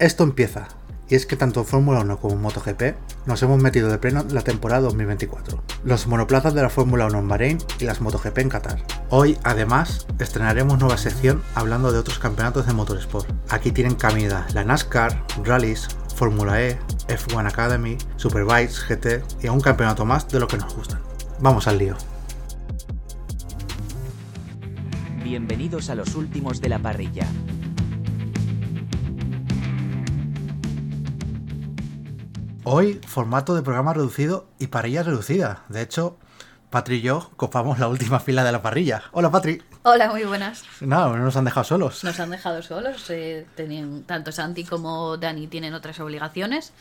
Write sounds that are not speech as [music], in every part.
Esto empieza, y es que tanto en Fórmula 1 como MotoGP nos hemos metido de pleno en la temporada 2024. Los monoplazas de la Fórmula 1 en Bahrein y las MotoGP en Qatar. Hoy, además, estrenaremos nueva sección hablando de otros campeonatos de motorsport. Aquí tienen camida la NASCAR, Rallys, Fórmula E, F1 Academy, Superbikes, GT y un campeonato más de lo que nos gustan. Vamos al lío. Bienvenidos a los últimos de la parrilla. Hoy, formato de programa reducido y parrilla reducida. De hecho, Patri y yo copamos la última fila de la parrilla. Hola, Patri. Hola, muy buenas. No, no nos han dejado solos. Nos han dejado solos. eh, tenían, tanto Santi como Dani tienen otras obligaciones.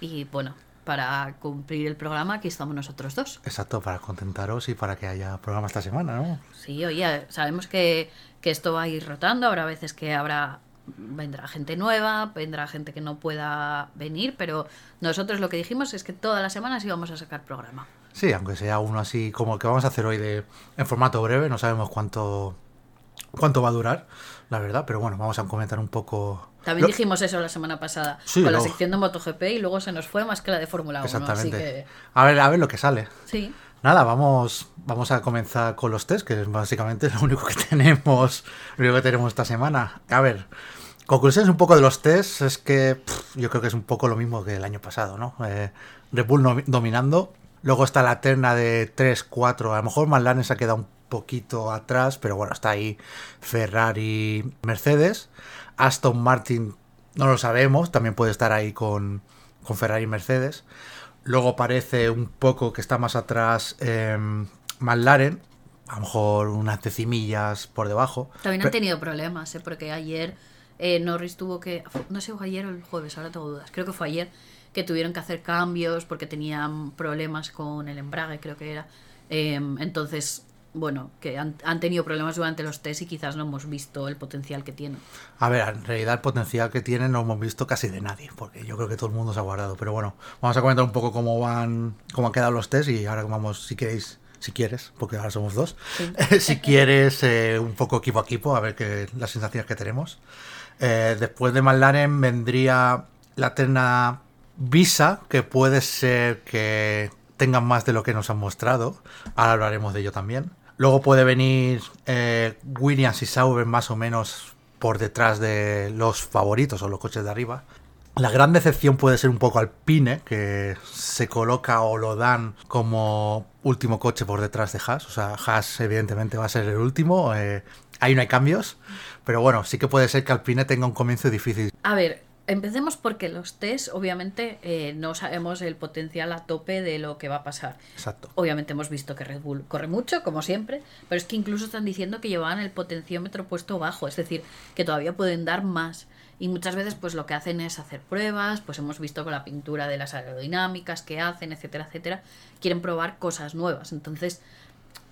Y bueno, para cumplir el programa, aquí estamos nosotros dos. Exacto, para contentaros y para que haya programa esta semana, ¿no? Sí, oye, sabemos que, que esto va a ir rotando. Habrá veces que habrá vendrá gente nueva, vendrá gente que no pueda venir, pero nosotros lo que dijimos es que todas las semanas íbamos a sacar programa. Sí, aunque sea uno así como el que vamos a hacer hoy de en formato breve, no sabemos cuánto cuánto va a durar, la verdad, pero bueno, vamos a comentar un poco. También Lo- dijimos eso la semana pasada Sí, con la sección de MotoGP y luego se nos fue más que la de Fórmula 1. Así Exactamente. que A ver, a ver lo que sale. sí. Nada, vamos, vamos a comenzar con los test, que es básicamente lo único que [laughs] tenemos, lo que tenemos esta semana. A ver, conclusiones un poco de los tests es que yo creo que es un poco lo mismo que el año pasado, ¿no? Eh, Red Bull dominando, luego está la terna de 3, 4, a lo mejor McLaren se ha quedado un poquito atrás, pero bueno, está ahí Ferrari, Mercedes, Aston Martin no lo sabemos, también puede estar ahí con, con Ferrari y Mercedes. Luego parece un poco que está más atrás eh, McLaren, a lo mejor unas decimillas por debajo. También han tenido problemas, ¿eh? porque ayer eh, Norris tuvo que. No sé, fue ayer o el jueves, ahora tengo dudas. Creo que fue ayer que tuvieron que hacer cambios porque tenían problemas con el embrague, creo que era. Eh, entonces, bueno, que han, han tenido problemas durante los test y quizás no hemos visto el potencial que tienen. A ver, en realidad el potencial que tienen no hemos visto casi de nadie, porque yo creo que todo el mundo se ha guardado. Pero bueno, vamos a comentar un poco cómo van, cómo han quedado los test y ahora vamos, si queréis, si quieres, porque ahora somos dos, [laughs] si quieres, eh, un poco equipo a equipo, a ver qué, las sensaciones que tenemos. Eh, después de McLaren vendría la terna Visa, que puede ser que tengan más de lo que nos han mostrado. Ahora hablaremos de ello también. Luego puede venir eh, Williams y Sauber más o menos por detrás de los favoritos o los coches de arriba. La gran decepción puede ser un poco Alpine, que se coloca o lo dan como último coche por detrás de Haas. O sea, Haas evidentemente va a ser el último. eh, ahí no hay cambios. Pero bueno, sí que puede ser que Alpine tenga un comienzo difícil. A ver, empecemos porque los test, obviamente, eh, no sabemos el potencial a tope de lo que va a pasar. Exacto. Obviamente hemos visto que Red Bull corre mucho, como siempre, pero es que incluso están diciendo que llevaban el potenciómetro puesto bajo, es decir, que todavía pueden dar más. Y muchas veces pues lo que hacen es hacer pruebas, pues hemos visto con la pintura de las aerodinámicas que hacen, etcétera, etcétera, quieren probar cosas nuevas. Entonces,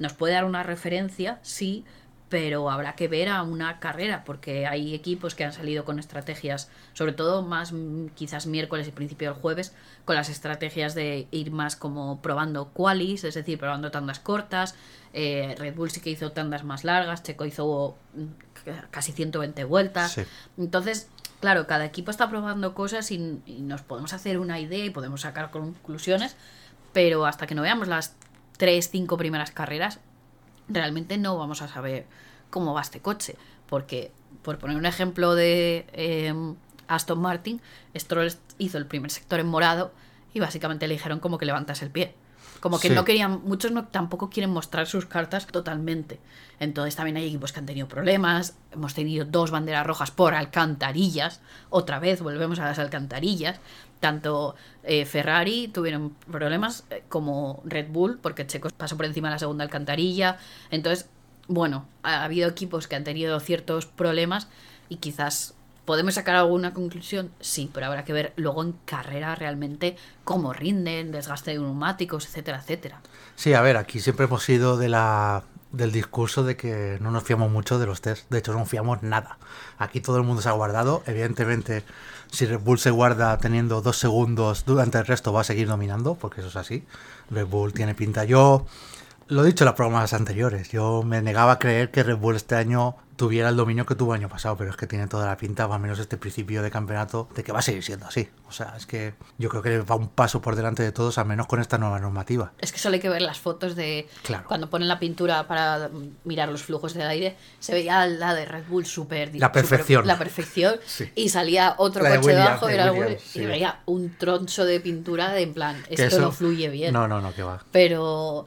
nos puede dar una referencia, sí, pero habrá que ver a una carrera, porque hay equipos que han salido con estrategias, sobre todo más mm, quizás miércoles y principio del jueves, con las estrategias de ir más como probando qualis, es decir, probando tandas cortas. Eh, Red Bull sí que hizo tandas más largas, Checo hizo mm, casi 120 vueltas. Sí. Entonces, claro, cada equipo está probando cosas y, y nos podemos hacer una idea y podemos sacar conclusiones, pero hasta que no veamos las tres, cinco primeras carreras, realmente no vamos a saber cómo va este coche. Porque, por poner un ejemplo de eh, Aston Martin, Stroll hizo el primer sector en morado y básicamente le dijeron como que levantas el pie. Como que Sí. no querían, muchos no, tampoco quieren mostrar sus cartas totalmente. Entonces también hay equipos que han tenido problemas. Hemos tenido dos banderas rojas por alcantarillas. Otra vez volvemos a las alcantarillas. Tanto eh, Ferrari tuvieron problemas eh, como Red Bull, porque Checo pasó por encima de la segunda alcantarilla. Entonces, bueno, ha habido equipos que han tenido ciertos problemas y quizás podemos sacar alguna conclusión, sí, pero habrá que ver luego en carrera realmente cómo rinden, desgaste de neumáticos, etcétera, etcétera. Sí, a ver, aquí siempre hemos sido de la del discurso de que no nos fiamos mucho de los test. De hecho, no fiamos nada. Aquí todo el mundo se ha guardado. Evidentemente, si Red Bull se guarda teniendo dos segundos durante el resto, va a seguir dominando, porque eso es así. Red Bull tiene pinta. Yo Lo he dicho en los programas anteriores. Yo me negaba a creer que Red Bull este año tuviera el dominio que tuvo el año pasado, pero es que tiene toda la pinta, al menos este principio de campeonato, de que va a seguir siendo así. O sea, es que yo creo que va un paso por delante de todos, al menos con esta nueva normativa. Es que solo hay que ver las fotos de Claro. cuando ponen la pintura para mirar los flujos del aire. Se veía la de Red Bull súper. La perfección. La perfección. [laughs] Sí. Y salía otro La de coche Williams, debajo de sí. y veía un troncho de pintura de en plan, esto eso- no fluye bien. No, no, no, que va. Pero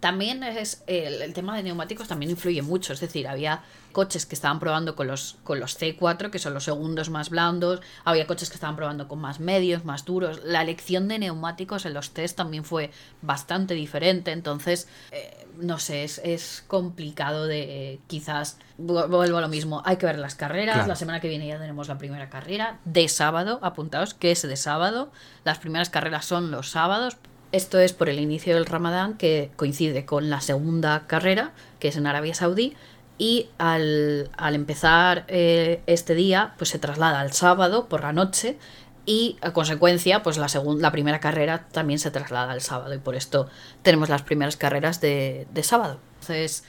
también es el, el tema de neumáticos también influye mucho. Es decir, había coches que estaban probando con los, con los C4, que son los segundos más blandos. Había coches que estaban probando con más medios, más duros. La elección de neumáticos en los test también fue bastante diferente. Entonces, eh, no sé, es, es complicado de eh, quizás. vu- Vuelvo a lo mismo. Hay que ver las carreras. Claro. La semana que viene ya tenemos la primera carrera de sábado. Apuntaos que es de sábado. Las primeras carreras son los sábados. Esto es por el inicio del Ramadán, que coincide con la segunda carrera, que es en Arabia Saudí. Y al, al empezar eh, este día, pues se traslada al sábado por la noche. Y a consecuencia, pues la, la primera carrera también se traslada al sábado. Y por esto tenemos las primeras carreras de, de sábado. Entonces,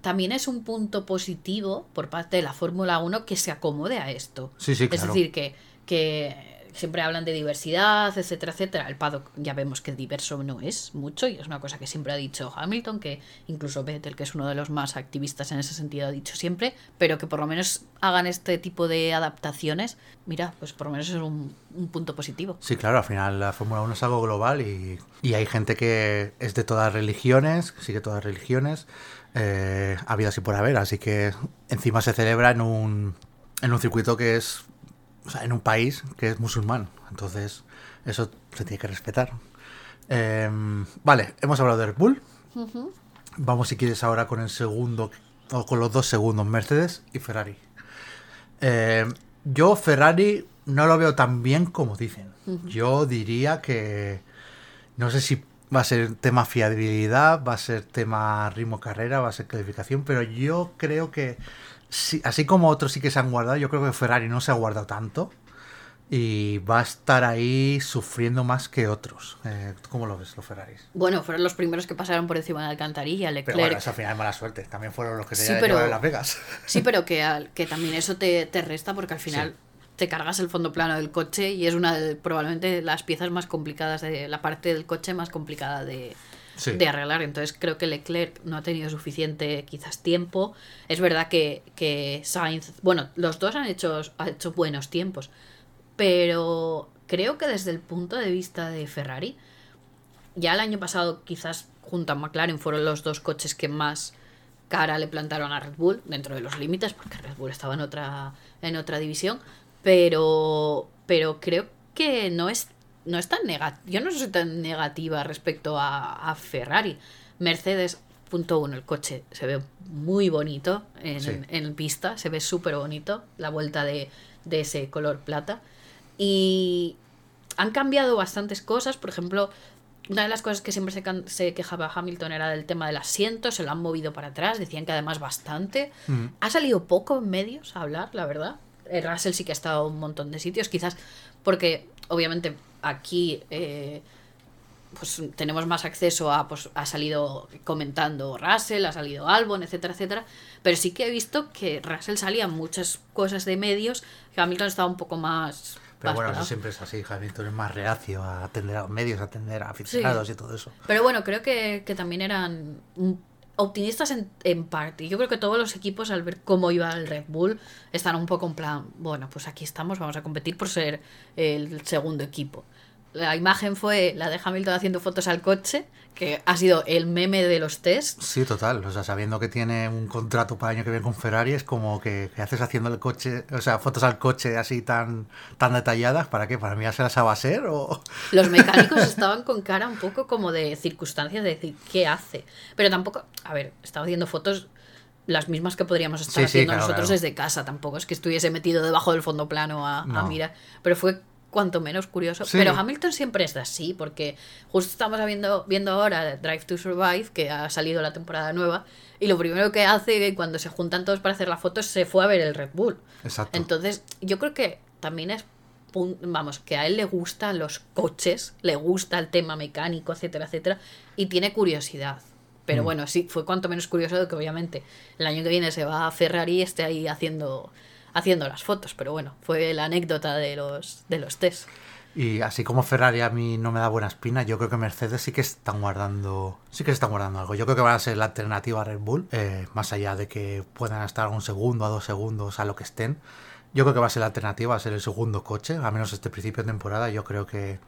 también es un punto positivo por parte de la Fórmula 1 que se acomode a esto. Sí, sí, Es claro. decir, que, que siempre hablan de diversidad, etcétera, etcétera. El paddock ya vemos que diverso no es mucho y es una cosa que siempre ha dicho Hamilton, que incluso Vettel, que es uno de los más activistas en ese sentido, ha dicho siempre, pero que por lo menos hagan este tipo de adaptaciones. Mira, pues por lo menos es un, un punto positivo. Sí, claro, al final la Fórmula 1 es algo global y, y hay gente que es de todas religiones, sigue todas religiones, eh, habidas y por haber, así que encima se celebra en un, en un circuito que es, o sea, en un país que es musulmán, entonces eso se tiene que respetar. Eh, vale, hemos hablado de Red Bull, vamos si quieres ahora con el segundo, o con los dos segundos, Mercedes y Ferrari. Eh, yo Ferrari no lo veo tan bien como dicen. Yo diría que no sé si va a ser tema fiabilidad, va a ser tema ritmo carrera, va a ser clasificación, pero yo creo que sí- así como otros sí que se han guardado, yo creo que Ferrari no se ha guardado tanto y va a estar ahí sufriendo más que otros. Eh, ¿tú ¿Cómo lo ves los Ferraris? Bueno, fueron los primeros que pasaron por encima de la alcantarilla, Pero Leclerc. bueno, eso al final es mala suerte. También fueron los que se Sí, llevaron pero- en Las Vegas. [laughs] Sí, pero que, al- que también eso te, te resta porque al final Sí. te cargas el fondo plano del coche y es una de probablemente las piezas más complicadas de la parte del coche más complicada de, De arreglar. Entonces creo que Leclerc no ha tenido suficiente quizás tiempo. Es verdad que, que Sainz, bueno, los dos han hecho, han hecho buenos tiempos, pero creo que desde el punto de vista de Ferrari, ya el año pasado quizás junto a McLaren fueron los dos coches que más cara le plantaron a Red Bull dentro de los límites porque Red Bull estaba en otra en otra división pero pero creo que no es no es tan negativa yo no soy tan negativa respecto a, a Ferrari Mercedes punto uno el coche se ve muy bonito en, Sí. en pista se ve súper bonito la vuelta de, de ese color plata y han cambiado bastantes cosas. Por ejemplo, una de las cosas que siempre se, se quejaba Hamilton era del tema del asiento, se lo han movido para atrás, decían que además bastante. Mm. Ha salido poco en medios a hablar, la verdad. Eh, Russell sí que ha estado en un montón de sitios, quizás porque obviamente aquí eh, pues tenemos más acceso a, pues ha salido comentando Russell, ha salido Albon, etcétera, etcétera. Pero sí que he visto que Russell salía en muchas cosas de medios, que Hamilton estaba un poco más... Pero más bueno, parado. eso siempre es así. Hamilton es más reacio a atender a los medios, a atender a aficionados y todo eso. Pero bueno, creo que, que también eran optimistas en, en parte. Yo creo que todos los equipos, al ver cómo iba el Red Bull, están un poco en plan, bueno, pues aquí estamos, vamos a competir por ser el segundo equipo. La imagen fue la de Hamilton haciendo fotos al coche, que ha sido el meme de los test. Sí, total. O sea, sabiendo que tiene un contrato para el año que viene con Ferrari, es como que, que haces haciendo el coche, o sea, fotos al coche así tan, tan detalladas. ¿Para qué? ¿Para mirárselas a Baser o...? Los [laughs] mecánicos estaban con cara un poco como de circunstancias de decir, ¿qué hace? Pero tampoco, a ver, estaba haciendo fotos las mismas que podríamos estar Sí, sí, haciendo claro, nosotros claro. desde casa. Tampoco es que estuviese metido debajo del fondo plano a, a No. mirar. Pero fue cuanto menos curioso. Sí. Pero Hamilton siempre es así, porque justo estamos viendo, viendo ahora Drive to Survive, que ha salido la temporada nueva, y lo primero que hace cuando se juntan todos para hacer la foto se fue a ver el Red Bull. Exacto. Entonces, yo creo que también es, vamos, que a él le gustan los coches, le gusta el tema mecánico, etcétera, etcétera, y tiene curiosidad. Pero Mm. bueno, sí, fue cuanto menos curioso de que obviamente el año que viene se va a Ferrari y esté ahí haciendo, haciendo las fotos. Pero bueno, fue la anécdota de los, de los test. Y así como Ferrari a mí no me da buena espina, yo creo que Mercedes sí que están guardando, sí que están guardando algo. Yo creo que van a ser la alternativa a Red Bull, eh, más allá de que puedan estar un segundo a dos segundos a lo que estén. Yo creo que va a ser la alternativa, va a ser el segundo coche, al menos este principio de temporada. Yo creo que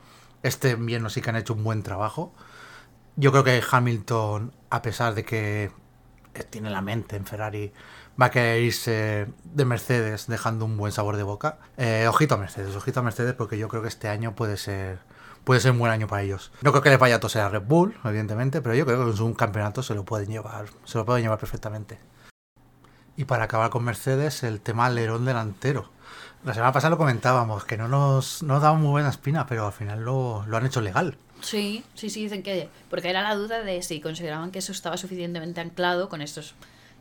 este invierno sí que han hecho un buen trabajo. Yo creo que Hamilton, a pesar de que tiene la mente en Ferrari, va a querer irse de Mercedes dejando un buen sabor de boca. Eh, ojito a Mercedes, ojito a Mercedes porque yo creo que este año puede ser puede ser un buen año para ellos. No creo que les vaya a toser a Red Bull, evidentemente, pero yo creo que en un campeonato se lo pueden llevar, se lo pueden llevar perfectamente. Y para acabar con Mercedes, el tema alerón delantero. La semana pasada lo comentábamos, que no nos, no nos daba muy buena espina, pero al final lo, lo han hecho legal. Sí, sí, sí, dicen que. Porque era la duda de si consideraban que eso estaba suficientemente anclado con estos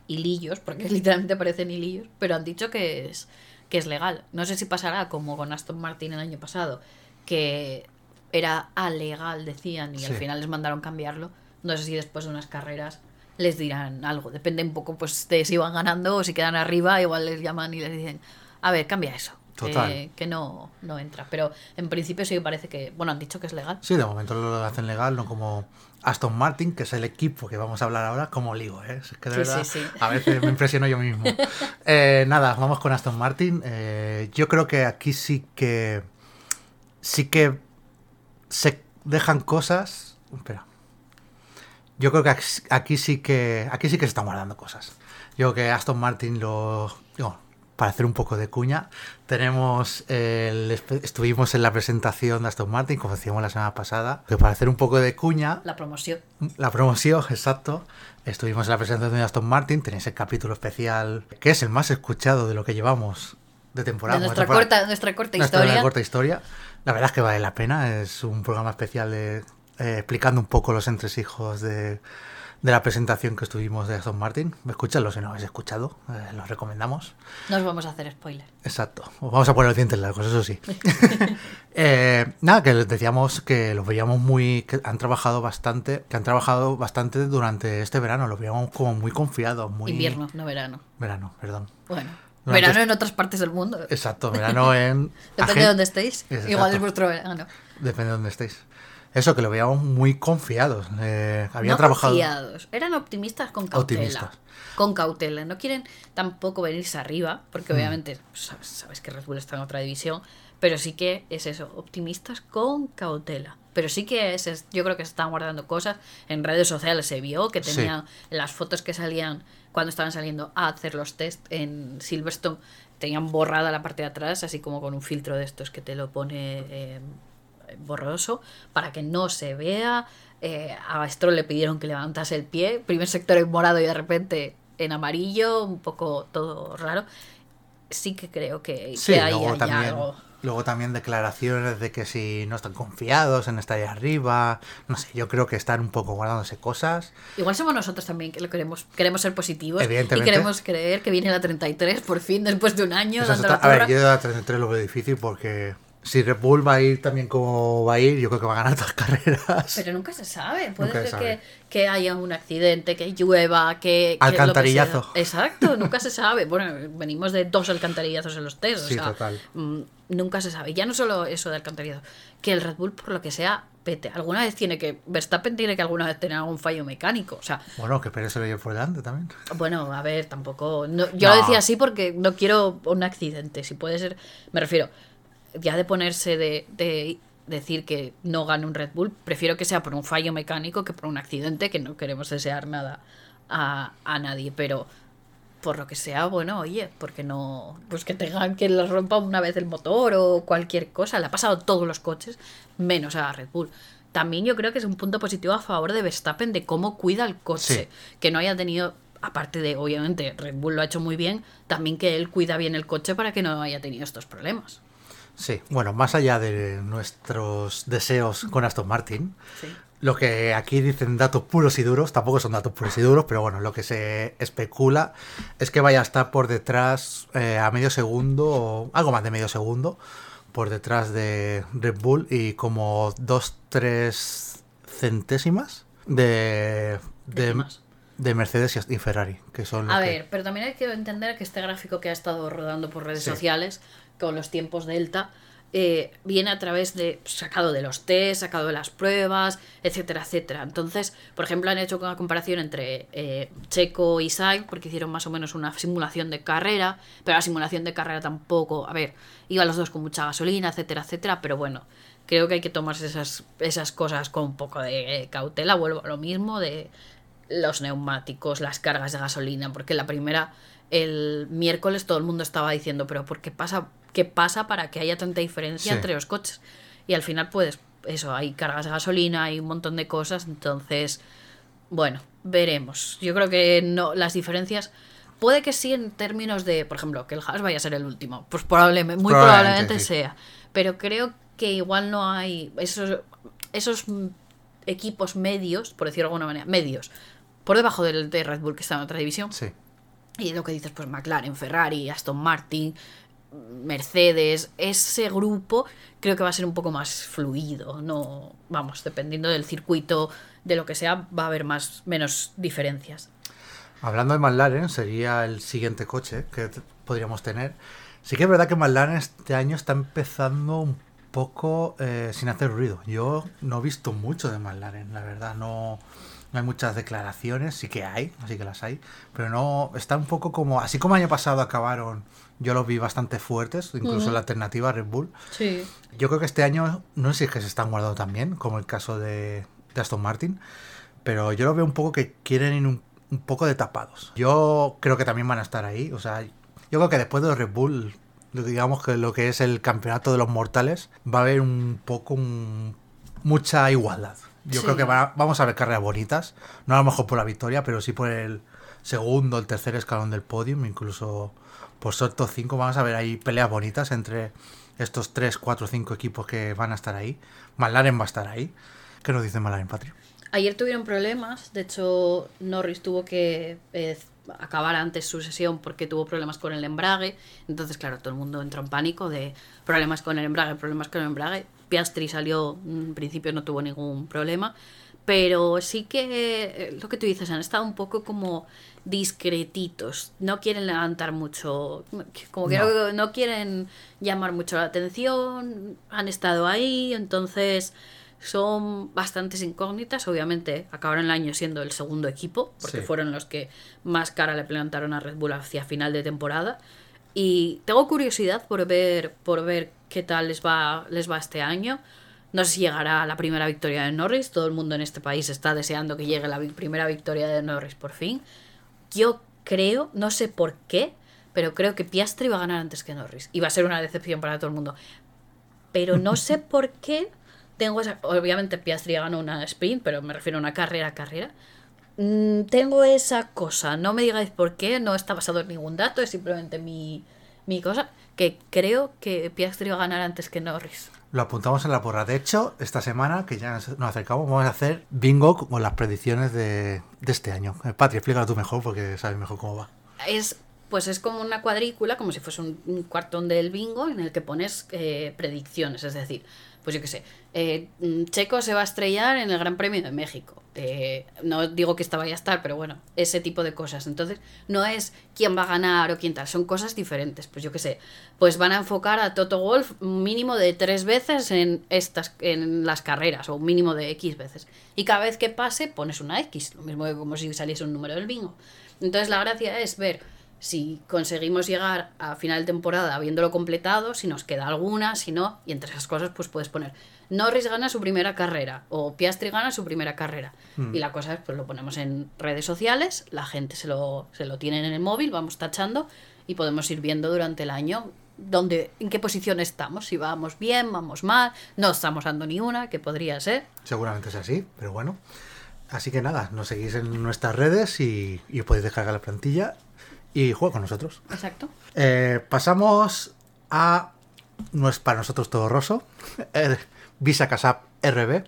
hilillos, porque literalmente parecen hilillos, pero han dicho que es, que es legal. No sé si pasará como con Aston Martin el año pasado, que era alegal, decían, y Sí. al final les mandaron cambiarlo. No sé si después de unas carreras les dirán algo. Depende un poco pues de si van ganando o si quedan arriba, igual les llaman y les dicen, a ver, cambia eso. Total. Que, que no, no entra. Pero en principio sí parece que, bueno, han dicho que es legal. Sí, de momento lo hacen legal, no como Aston Martin, que es el equipo que vamos a hablar ahora, como ligo, ¿eh? Es que de Sí, verdad, sí, sí. a veces me impresiono yo mismo. [laughs] Eh, nada, vamos con Aston Martin. Eh, yo creo que aquí sí que. Sí que se dejan cosas. Espera. Yo creo que aquí, sí que. Aquí sí que se están guardando cosas. Yo creo que Aston Martin lo. digo, para hacer un poco de cuña, tenemos el, estuvimos en la presentación de Aston Martin, como decíamos la semana pasada, que para hacer un poco de cuña, La promoción. la promoción, [laughs] exacto. Estuvimos en la presentación de Aston Martin, tenéis el capítulo especial, que es el más escuchado de lo que llevamos de temporada. de nuestra temporada- corta, nuestra corta nuestra historia. corta historia. La verdad es que vale la pena, es un programa especial de, eh, explicando un poco los entresijos de, de la presentación que estuvimos de Aston Martin. Escúchalo si no habéis escuchado, eh, los recomendamos. No os vamos a hacer spoiler. Exacto. Os vamos a poner los dientes largos, eso sí. [laughs] Eh, nada, que les decíamos que los veíamos muy. que han trabajado bastante. Que han trabajado bastante durante este verano. Los veíamos como muy confiados. Muy... Invierno, no verano. Verano, perdón. Bueno, Durante verano en otras partes del mundo. Exacto, verano en. [laughs] Depende agen- de dónde estéis. Exacto. Igual es vuestro verano. Depende de dónde estéis. Eso, que lo veíamos muy confiados. Eh, no trabajado. confiados. Eran optimistas con cautela. Optimistas. Con cautela. No quieren tampoco venirse arriba, porque Hmm. obviamente sabes, sabes que Red Bull está en otra división, pero sí que es eso, optimistas con cautela. Pero sí que es, es- yo creo que se están guardando cosas. En redes sociales se vio que Sí. tenían las fotos que salían cuando estaban saliendo a hacer los test en Silverstone, tenían borrada la parte de atrás, así como con un filtro de estos que te lo pone eh, borroso para que no se vea. Eh, a Stroll le pidieron que levantase el pie. Primer sector en morado y de repente en amarillo, un poco todo raro. Sí que creo que, Sí, que ahí luego hay también, algo. luego también declaraciones de que si no están confiados en estar ahí arriba. No sé, yo creo que están un poco guardándose cosas. Igual somos nosotros también que lo queremos, queremos ser positivos y Evidentemente. queremos creer que viene la 33 por fin después de un año dando otra- la a ver, yo de la 33 lo veo difícil porque si Red Bull va a ir también como va a ir, yo creo que va a ganar [laughs] todas las carreras. Pero nunca se sabe. Puede Nunca ser que, que haya un accidente, que llueva, que. que lo que Alcantarillazo. Exacto, [laughs] nunca se sabe. Bueno, venimos de dos alcantarillazos en los test. o Sí, sea, total. mm, nunca se sabe. Ya no solo eso de alcantarillazo, que el Red Bull, por lo que sea, pete. Alguna vez tiene que. Verstappen tiene que alguna vez tener algún fallo mecánico. O sea, Bueno, que Pérez se lo lleve por delante también. [laughs] bueno, a ver, tampoco. no- yo No. lo decía así porque no quiero un accidente. Si puede ser. Me refiero. Ya de ponerse de, de decir que no gane un Red Bull, prefiero que sea por un fallo mecánico que por un accidente, que no queremos desear nada a, a nadie. Pero por lo que sea, bueno, oye, porque no. Pues que tengan que les rompa una vez el motor o cualquier cosa. Le ha pasado a todos los coches, menos a Red Bull. También yo creo que es un punto positivo a favor de Verstappen de cómo cuida el coche. Sí. Que no haya tenido, aparte de, obviamente, Red Bull lo ha hecho muy bien, también que él cuida bien el coche para que no haya tenido estos problemas. Sí, bueno, más allá de nuestros deseos con Aston Martin, Sí. lo que aquí dicen datos puros y duros, tampoco son datos puros y duros, pero bueno, lo que se especula es que vaya a estar por detrás eh, a medio segundo, o algo más de medio segundo, por detrás de Red Bull y como dos, tres centésimas de, ¿De Mercedes y Ferrari, que son A que- ver, pero también hay que entender que este gráfico que ha estado rodando por redes Sí. sociales con los tiempos delta eh, viene a través de sacado de los test, sacado de las pruebas, etcétera, etcétera. Entonces, por ejemplo, han hecho una comparación entre eh, Checo y Sainz porque hicieron más o menos una simulación de carrera, pero la simulación de carrera tampoco, a ver, iban los dos con mucha gasolina, etcétera, etcétera, pero bueno, creo que hay que tomarse esas, esas cosas con un poco de eh, cautela, vuelvo a lo mismo, de los neumáticos, las cargas de gasolina, porque la primera, el miércoles todo el mundo estaba diciendo, pero ¿por qué pasa, qué pasa para que haya tanta diferencia Sí. entre los coches? Y al final, pues, eso, hay cargas de gasolina, hay un montón de cosas, entonces, bueno, veremos. Yo creo que no, las diferencias, puede que sí en términos de, por ejemplo, que el Haas vaya a ser el último, pues probablemente, muy Probablemente, probablemente sí. sea, pero creo que igual no hay esos, esos equipos medios, por decirlo de alguna manera, medios, por debajo del de Red Bull que está en otra división. Sí. Y lo que dices, pues McLaren, Ferrari, Aston Martin, Mercedes, ese grupo creo que va a ser un poco más fluido, no, vamos, dependiendo del circuito, de lo que sea, va a haber más menos diferencias. Hablando de McLaren, sería el siguiente coche que podríamos tener. Sí que es verdad que McLaren este año está empezando un poco eh, sin hacer ruido. Yo no he visto mucho de McLaren, la verdad. No, no hay muchas declaraciones, sí que hay, así que las hay. Pero no, está un poco como, así como año pasado acabaron, yo los vi bastante fuertes, incluso la alternativa a Red Bull. Sí. Yo creo que este año, no sé si es que se están guardando también, como el caso de, de Aston Martin, pero yo lo veo un poco que quieren ir un, un poco de tapados. Yo creo que también van a estar ahí, o sea, yo creo que después de Red Bull, digamos que lo que es el campeonato de los mortales, va a haber un poco un- mucha igualdad. Yo Sí. creo que va- vamos a ver carreras bonitas, no a lo mejor por la victoria, pero sí por el segundo, el tercer escalón del podium, incluso por ser top 5, vamos a ver ahí peleas bonitas entre estos 3, 4, 5 equipos que van a estar ahí. McLaren va a estar ahí. ¿Qué nos dice McLaren, Patri? Ayer tuvieron problemas, de hecho Norris tuvo que eh, acabar antes su sesión porque tuvo problemas con el embrague, entonces claro, todo el mundo entró en pánico de problemas con el embrague, problemas con el embrague. Piastri salió, en principio no tuvo ningún problema, pero sí que eh, lo que tú dices, han estado un poco como discretitos, no quieren levantar mucho, como que No. no, no quieren llamar mucho la atención, han estado ahí, entonces son bastantes incógnitas. Obviamente acabaron el año siendo el segundo equipo, porque Sí. fueron los que más cara le plantaron a Red Bull hacia final de temporada. Y tengo curiosidad por ver, por ver qué tal les va, les va este año. No sé si llegará la primera victoria de Norris. Todo el mundo en este país está deseando que llegue la primera victoria de Norris por fin. Yo creo, no sé por qué, pero creo que Piastri va a ganar antes que Norris. Y va a ser una decepción para todo el mundo. Pero no [laughs] sé por qué tengo esa... Obviamente Piastri ganó una sprint, pero me refiero a una carrera a carrera. Mm, tengo esa cosa, no me digáis por qué, no está basado en ningún dato, es simplemente mi, mi cosa, que creo que Piastri va a ganar antes que Norris. Lo apuntamos en la porra. De hecho, esta semana, que ya nos acercamos, vamos a hacer bingo con las predicciones de, este año. Eh, Patri, explícalo tú mejor porque sabes mejor cómo va. Es, pues es como una cuadrícula, como si fuese un, un cuartón del bingo en el que pones eh, predicciones, es decir, pues yo qué sé, eh, mm, Checo se va a estrellar en el Gran Premio de México. Eh, no digo que esta vaya a estar, pero bueno, ese tipo de cosas. Entonces, no es quién va a ganar o quién tal, son cosas diferentes. Pues yo qué sé, pues van a enfocar a Toto Wolf un mínimo de tres veces en estas, en las carreras, o un mínimo de X veces. Y cada vez que pase, pones una X, lo mismo como si saliese un número del bingo. Entonces, la gracia es ver si conseguimos llegar a final de temporada habiéndolo completado, si nos queda alguna, si no, y entre esas cosas pues puedes poner Norris gana su primera carrera o Piastri gana su primera carrera. Y la cosa es pues lo ponemos en redes sociales, la gente se lo, se lo tiene en el móvil, vamos tachando y podemos ir viendo durante el año dónde, en qué posición estamos, si vamos bien, vamos mal, no estamos dando ni una, que podría ser. Seguramente es así, pero bueno. Así que nada, nos seguís en nuestras redes y, y podéis descargar la plantilla y juega con nosotros. Exacto. Eh, pasamos a no es para nosotros todo roso, [laughs] Visa Casap RB.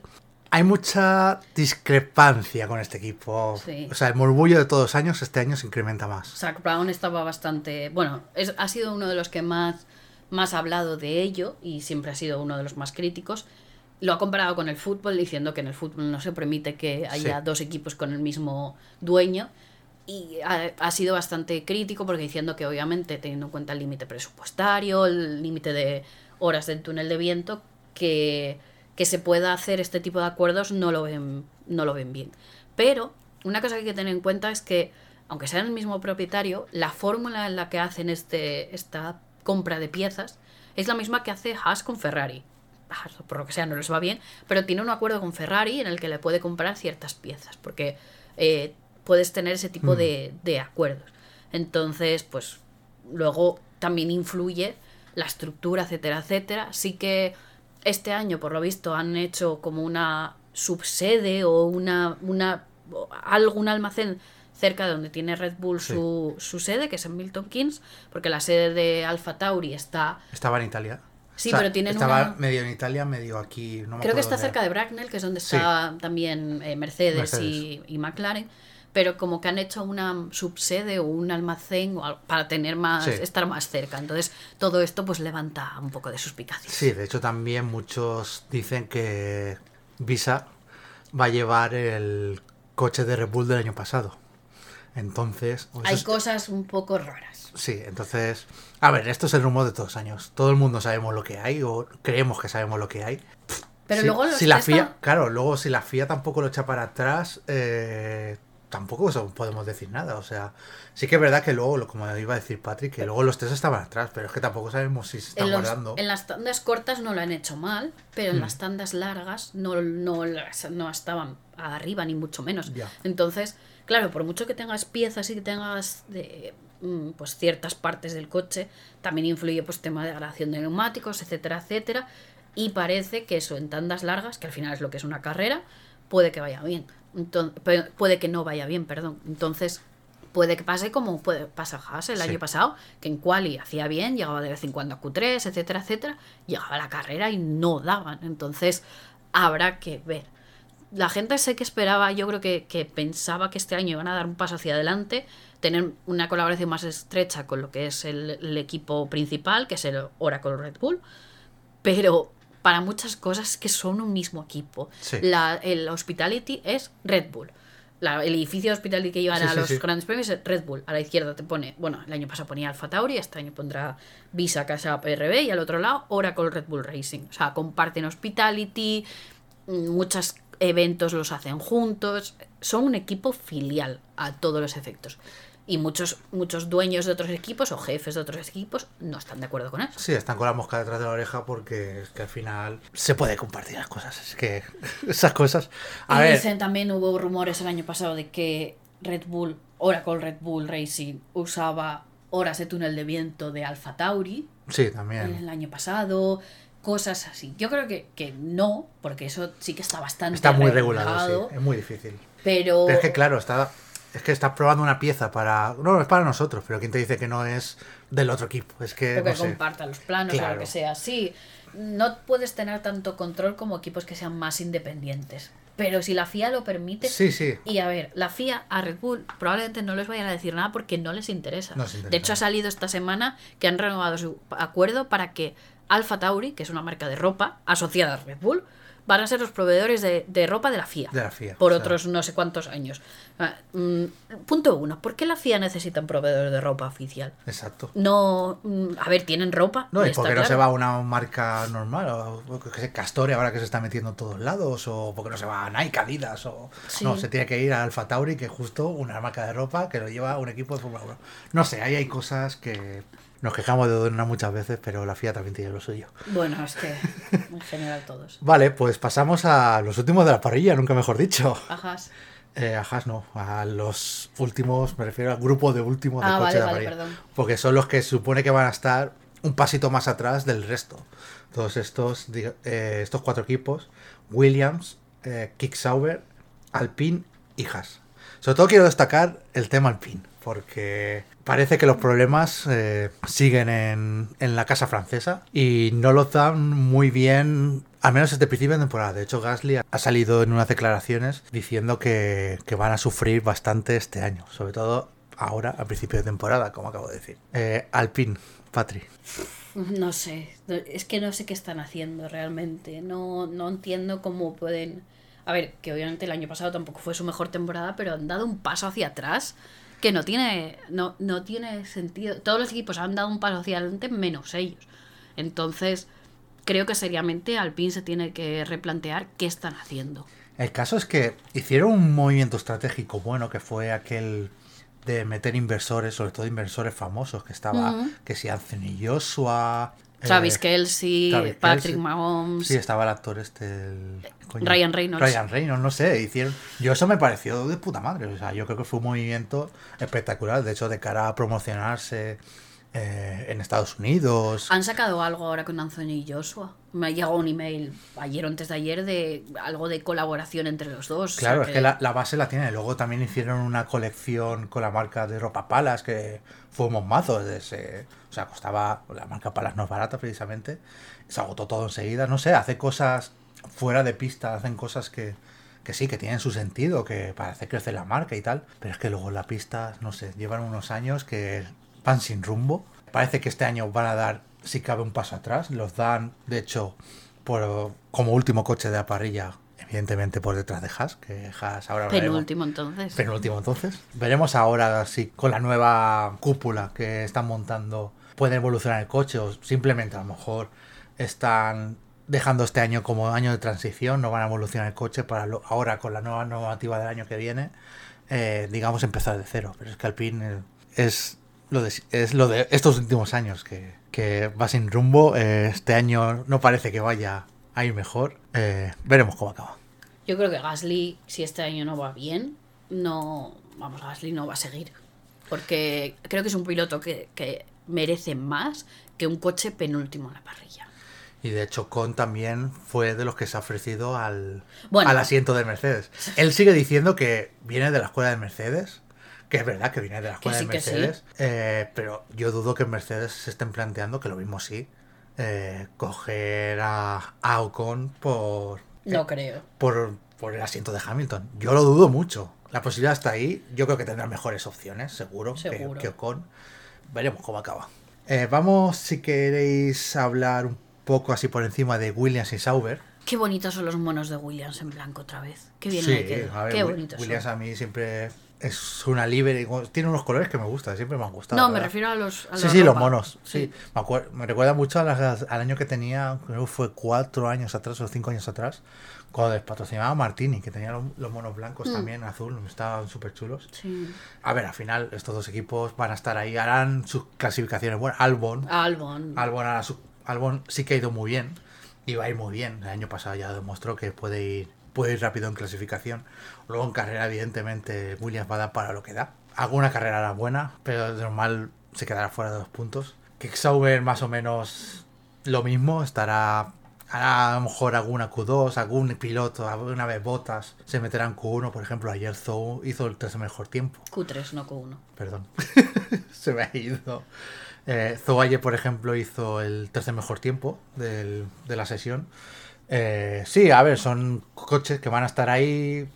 Hay mucha discrepancia con este equipo. Sí. O sea, el murmullo de todos los años este año se incrementa más. Zach Brown estaba bastante. Bueno, es, ha sido uno de los que más, más ha hablado de ello y siempre ha sido uno de los más críticos. lo ha comparado con el fútbol diciendo que en el fútbol no se permite que haya Sí. dos equipos con el mismo dueño y ha, ha sido bastante crítico porque diciendo que obviamente teniendo en cuenta el límite presupuestario, el límite de horas del túnel de viento, que, que se pueda hacer este tipo de acuerdos no lo ven, no lo ven bien. Pero una cosa que hay que tener en cuenta es que, aunque sean el mismo propietario, la fórmula en la que hacen este, esta compra de piezas es la misma que hace Haas con Ferrari. Haas, por lo que sea, no les va bien, pero tiene un acuerdo con Ferrari en el que le puede comprar ciertas piezas, porque eh, puedes tener ese tipo Mm. de, de acuerdos. Entonces, pues luego también influye la estructura, etcétera, etcétera. Sí que este año, por lo visto, han hecho como una subsede o una, una algún almacén cerca de donde tiene Red Bull Sí. su, su sede, que es en Milton Keynes, porque la sede de Alpha Tauri está... Estaba en Italia. Sí, pero tienen Estaba una- medio en Italia, medio aquí. No me Creo que está cerca era. de Bracknell, que es donde Sí. está también eh, Mercedes, Mercedes. Y, y McLaren. Pero como que han hecho una subsede o un almacén para tener más, Sí. estar más cerca. Entonces, todo esto pues levanta un poco de suspicacia. Sí, de hecho también muchos dicen que Visa va a llevar el coche de Red Bull del año pasado. Entonces, Hay es- cosas un poco raras. sí, entonces, a ver, esto es el rumor de todos los años. Todo el mundo sabemos lo que hay o creemos que sabemos lo que hay. Pero si, luego si la FIA, claro, luego si la FIA tampoco lo echa para atrás, eh, tampoco eso podemos decir nada. O sea, sí que es verdad que luego, como iba a decir Patrick, que luego los tres estaban atrás, pero es que tampoco sabemos si se están En, los- guardando. en las tandas cortas no lo han hecho mal, pero en Mm. las tandas largas no, no, no estaban arriba, ni mucho menos. Entonces, claro, por mucho que tengas piezas y que tengas de, mm, pues ciertas partes del coche, también influye pues tema de grabación de neumáticos, etcétera, etcétera. Y parece que eso en tandas largas, que al final es lo que es una carrera, puede que vaya bien. Puede que no vaya bien, perdón. Entonces, puede que pase como puede pasar Haas el Sí. año pasado, que en quali hacía bien, llegaba de vez en cuando a Q3, etcétera, etcétera, llegaba a la carrera y no daban. Entonces, habrá que ver. La gente sé que esperaba, yo creo que, que pensaba que este año iban a dar un paso hacia adelante, tener una colaboración más estrecha con lo que es el, el equipo principal, que es el Oracle Red Bull, pero para muchas cosas que son un mismo equipo. Sí. La, el Hospitality es Red Bull. La- el edificio de Hospitality que llevan Sí, a sí, los grandes premios es Red Bull. A la izquierda te pone, bueno, el año pasado ponía Alfa Tauri, este año pondrá Visa Casa PRB y al otro lado Oracle Red Bull Racing. O sea, comparten Hospitality, muchos eventos los hacen juntos. Son un equipo filial a todos los efectos. Y muchos, muchos dueños de otros equipos o jefes de otros equipos no están de acuerdo con eso. Sí, están con la mosca detrás de la oreja porque es que al final se puede compartir las cosas. Es que [laughs] esas cosas. A y ver, dicen también hubo rumores el año pasado de que Red Bull, Oracle Red Bull Racing, usaba horas de túnel de viento de Alfa Tauri sí, también. el año pasado, cosas así. Yo creo que, que no, porque eso sí que está bastante Está muy regulado, sí. Es muy difícil. Pero, Pero es que claro, está. Es que estás probando una pieza para. No, es para nosotros, pero ¿quién te dice que no es del otro equipo? Es que. o que no sé. comparta los planos o Claro. lo que sea. Sí, no puedes tener tanto control como equipos que sean más independientes. Pero si la FIA lo permite, Sí, sí. Y a ver, la FIA a Red Bull probablemente no les vayan a decir nada porque no les interesa. No interesa. De hecho, ha salido esta semana que han renovado su acuerdo para que Alfa Tauri, que es una marca de ropa asociada a Red Bull, van a ser los proveedores de, de ropa de la FIA. De la FIA, Por o sea. otros no sé cuántos años. Ah, mm, punto uno. ¿Por qué la FIA necesita un proveedor de ropa oficial? Exacto. No. mm, A ver, tienen ropa. No, y porque no se va a una marca normal, o que sé, Castore ahora que se está metiendo en todos lados, o porque no se va a Nike, Adidas, o Sí. no, se tiene que ir a Alfa Tauri, que es justo una marca de ropa que lo lleva un equipo de Fórmula 1. No sé, ahí hay cosas que nos quejamos de Dorna muchas veces, pero la FIA también tiene lo suyo. Bueno, es que [laughs] en general todos. Vale, pues pasamos a los últimos de la parrilla, nunca mejor dicho. Ajá. Eh, a Haas no, a los últimos, me refiero al grupo de últimos de Ah, coche vale, de la parrilla. Porque son los que supone que van a estar un pasito más atrás del resto. Todos estos, eh, estos cuatro equipos, Williams, eh, Kick Sauber, Alpine y Haas. Sobre todo quiero destacar el tema Alpine, porque parece que los problemas eh, siguen en, en la casa francesa y no lo dan muy bien, al menos desde el principio de temporada. De hecho, Gasly ha salido en unas declaraciones diciendo que, que van a sufrir bastante este año, sobre todo ahora, al principio de temporada, como acabo de decir. Eh, Alpine, Patri. No sé, es que no sé qué están haciendo realmente. No, no entiendo cómo pueden. A ver, que obviamente el año pasado tampoco fue su mejor temporada, pero han dado un paso hacia atrás que no tiene, no, no tiene sentido. Todos los equipos han dado un paso hacia adelante menos ellos. Entonces, creo que seriamente Alpine se tiene que replantear qué están haciendo. El caso es que hicieron un movimiento estratégico bueno, que fue aquel de meter inversores, sobre todo inversores famosos, que estaba, que si Anthony Joshua... eh, Travis Kelsey, Travis Patrick Kelce. Mahomes. Sí, estaba el actor este. el- Ryan Reynolds. Ryan Reynolds, no sé, hicieron. Yo eso me pareció de puta madre. O sea, yo creo que fue un movimiento espectacular. De hecho, de cara a promocionarse eh, en Estados Unidos. Han sacado algo ahora con Anthony y Joshua. Me ha llegado un email ayer o antes de ayer de algo de colaboración entre los dos. o sea Claro, es que la, la base la tiene. Luego también hicieron una colección con la marca de ropa Palas, que fue un monmazo. de ese- o sea, costaba. La marca Palas no es barata, precisamente. Se agotó todo enseguida. No sé, hace cosas fuera de pista, hacen cosas que, que sí, que tienen su sentido, que para hacer crecer la marca y tal. Pero es que luego la pista, no sé, llevan unos años que van sin rumbo. Parece que este año van a dar, si cabe, un paso atrás. Los dan, de hecho, por, como último coche de la parrilla, evidentemente por detrás de Haas, que Haas ahora Penúltimo entonces. Penúltimo entonces. Veremos ahora si con la nueva cúpula que están montando puede evolucionar el coche o simplemente a lo mejor están dejando este año como año de transición, no van a evolucionar el coche para lo- ahora con la nueva normativa del año que viene, eh, digamos empezar de cero. Pero es que Alpine es lo de, es lo de estos últimos años que, que va sin rumbo. eh, este año no parece que vaya a ir mejor. eh, veremos cómo acaba. Yo creo que Gasly, si este año no va bien, no. Vamos, Gasly no va a seguir. Porque creo que es un piloto que, que merece más que un coche penúltimo en la parrilla. Y de hecho, Con también fue de los que se ha ofrecido al, Bueno. al asiento de Mercedes. Él sigue diciendo que viene de la escuela de Mercedes, que es verdad que viene de la escuela sí, de sí. Mercedes, eh, pero yo dudo que Mercedes se estén planteando, que lo mismo sí, eh, coger a, a Ocon por, No creo. por, por el asiento de Hamilton. Yo lo dudo mucho. La posibilidad está ahí. Yo creo que tendrá mejores opciones, seguro, que- Seguro. Que, Ocon. Veremos cómo acaba. Eh, vamos, si queréis, hablar un poco así por encima de Williams y Sauber. Qué bonitos son los monos de Williams en blanco otra vez. Qué bien sí, le queda. Qué bonitos Williams son. a mí siempre es una libre. Tiene unos colores que me gustan, siempre me han gustado. No, me verdad. refiero a los. a Sí, sí, los monos. Sí, Me, recuerda mucho a las- al año que tenía, creo que fue cuatro años atrás o cinco años atrás, cuando patrocinaba Martini, que tenía los, los monos blancos Mm. también, azul, estaban súper chulos. Sí. A ver, al final estos dos equipos van a estar ahí, harán sus clasificaciones. Bueno, Albon, Albon. Albon, hará su- Albon sí que ha ido muy bien, y va a ir muy bien. El año pasado ya demostró que puede ir, puede ir rápido en clasificación. Luego en carrera, evidentemente, Williams va a dar para lo que da. Alguna carrera hará buena, pero de normal se quedará fuera de los puntos. Que Sauber más o menos lo mismo, estará hará a lo mejor alguna Q2, algún piloto, alguna vez botas, se meterá en Q1, por ejemplo, ayer Zou hizo el tercer mejor tiempo Q3, no Q1. perdón, [laughs] se me ha ido. Eh, Zhou ayer, por ejemplo, hizo el tercer mejor tiempo del- de la sesión. Eh, sí, a ver, son coches que van a estar ahí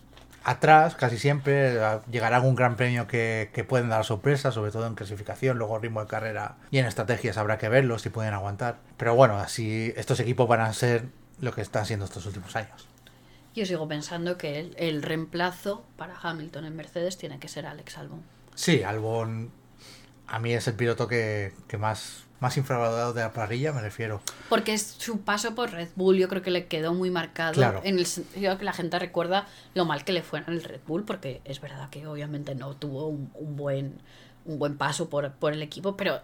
atrás casi siempre. Llegará algún gran premio que, que pueden dar sorpresa, sobre todo en clasificación, luego ritmo de carrera y en estrategias habrá que verlo si pueden aguantar. Pero bueno, así estos equipos van a ser lo que están siendo estos últimos años. Yo sigo pensando que el, el reemplazo para Hamilton en Mercedes tiene que ser Alex Albon. Sí, Albon a mí es el piloto que, que más, más infravalorado de la parrilla, me refiero. Porque es su paso por Red Bull, yo creo que le quedó muy marcado Claro. en el sentido que la gente recuerda lo mal que le fue en el Red Bull, porque es verdad que obviamente no tuvo un, un buen, un buen paso por, por el equipo, pero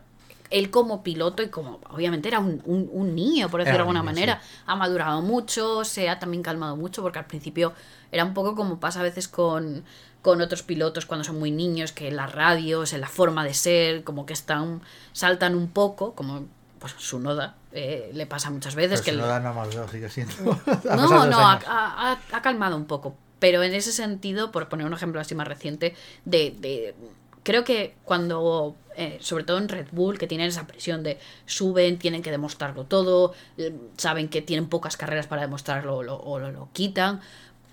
él como piloto y como obviamente era un, un- un niño, por decirlo de alguna niño, manera, ha madurado mucho, se ha también calmado mucho, porque al principio era un poco como pasa a veces con, con otros pilotos cuando son muy niños, que en las radios, en la forma de ser, como que están, saltan un poco, como pues su noda le pasa muchas veces Pero que si el- no Maldonado, sigue siendo. [laughs] no, [laughs] no, ha, calmado un poco. Pero en ese sentido, por poner un ejemplo así más reciente, de, de- creo que cuando, eh, sobre todo en Red Bull, que tienen esa presión de suben, tienen que demostrarlo todo, eh, saben que tienen pocas carreras para demostrarlo lo- o lo, lo quitan,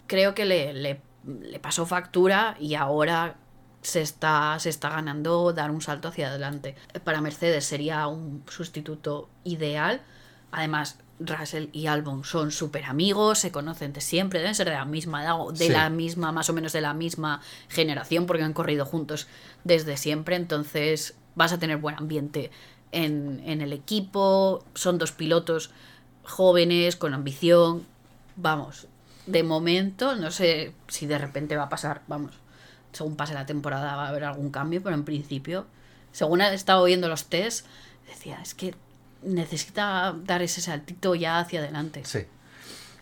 creo que le, le- le pasó factura y ahora se está, se está ganando dar un salto hacia adelante. Para Mercedes sería un sustituto ideal. Además, Russell y Albon son súper amigos, se conocen de siempre, deben ser de la misma edad, o de Sí. la misma, más o menos de la misma generación, porque han corrido juntos desde siempre. Entonces vas a tener buen ambiente en, en el equipo. Son dos pilotos jóvenes, con ambición. Vamos, de momento, no sé si de repente va a pasar, vamos, según pase la temporada va a haber algún cambio, pero en principio, según he estado viendo los test, decía, es que necesita dar ese saltito ya hacia adelante. Sí.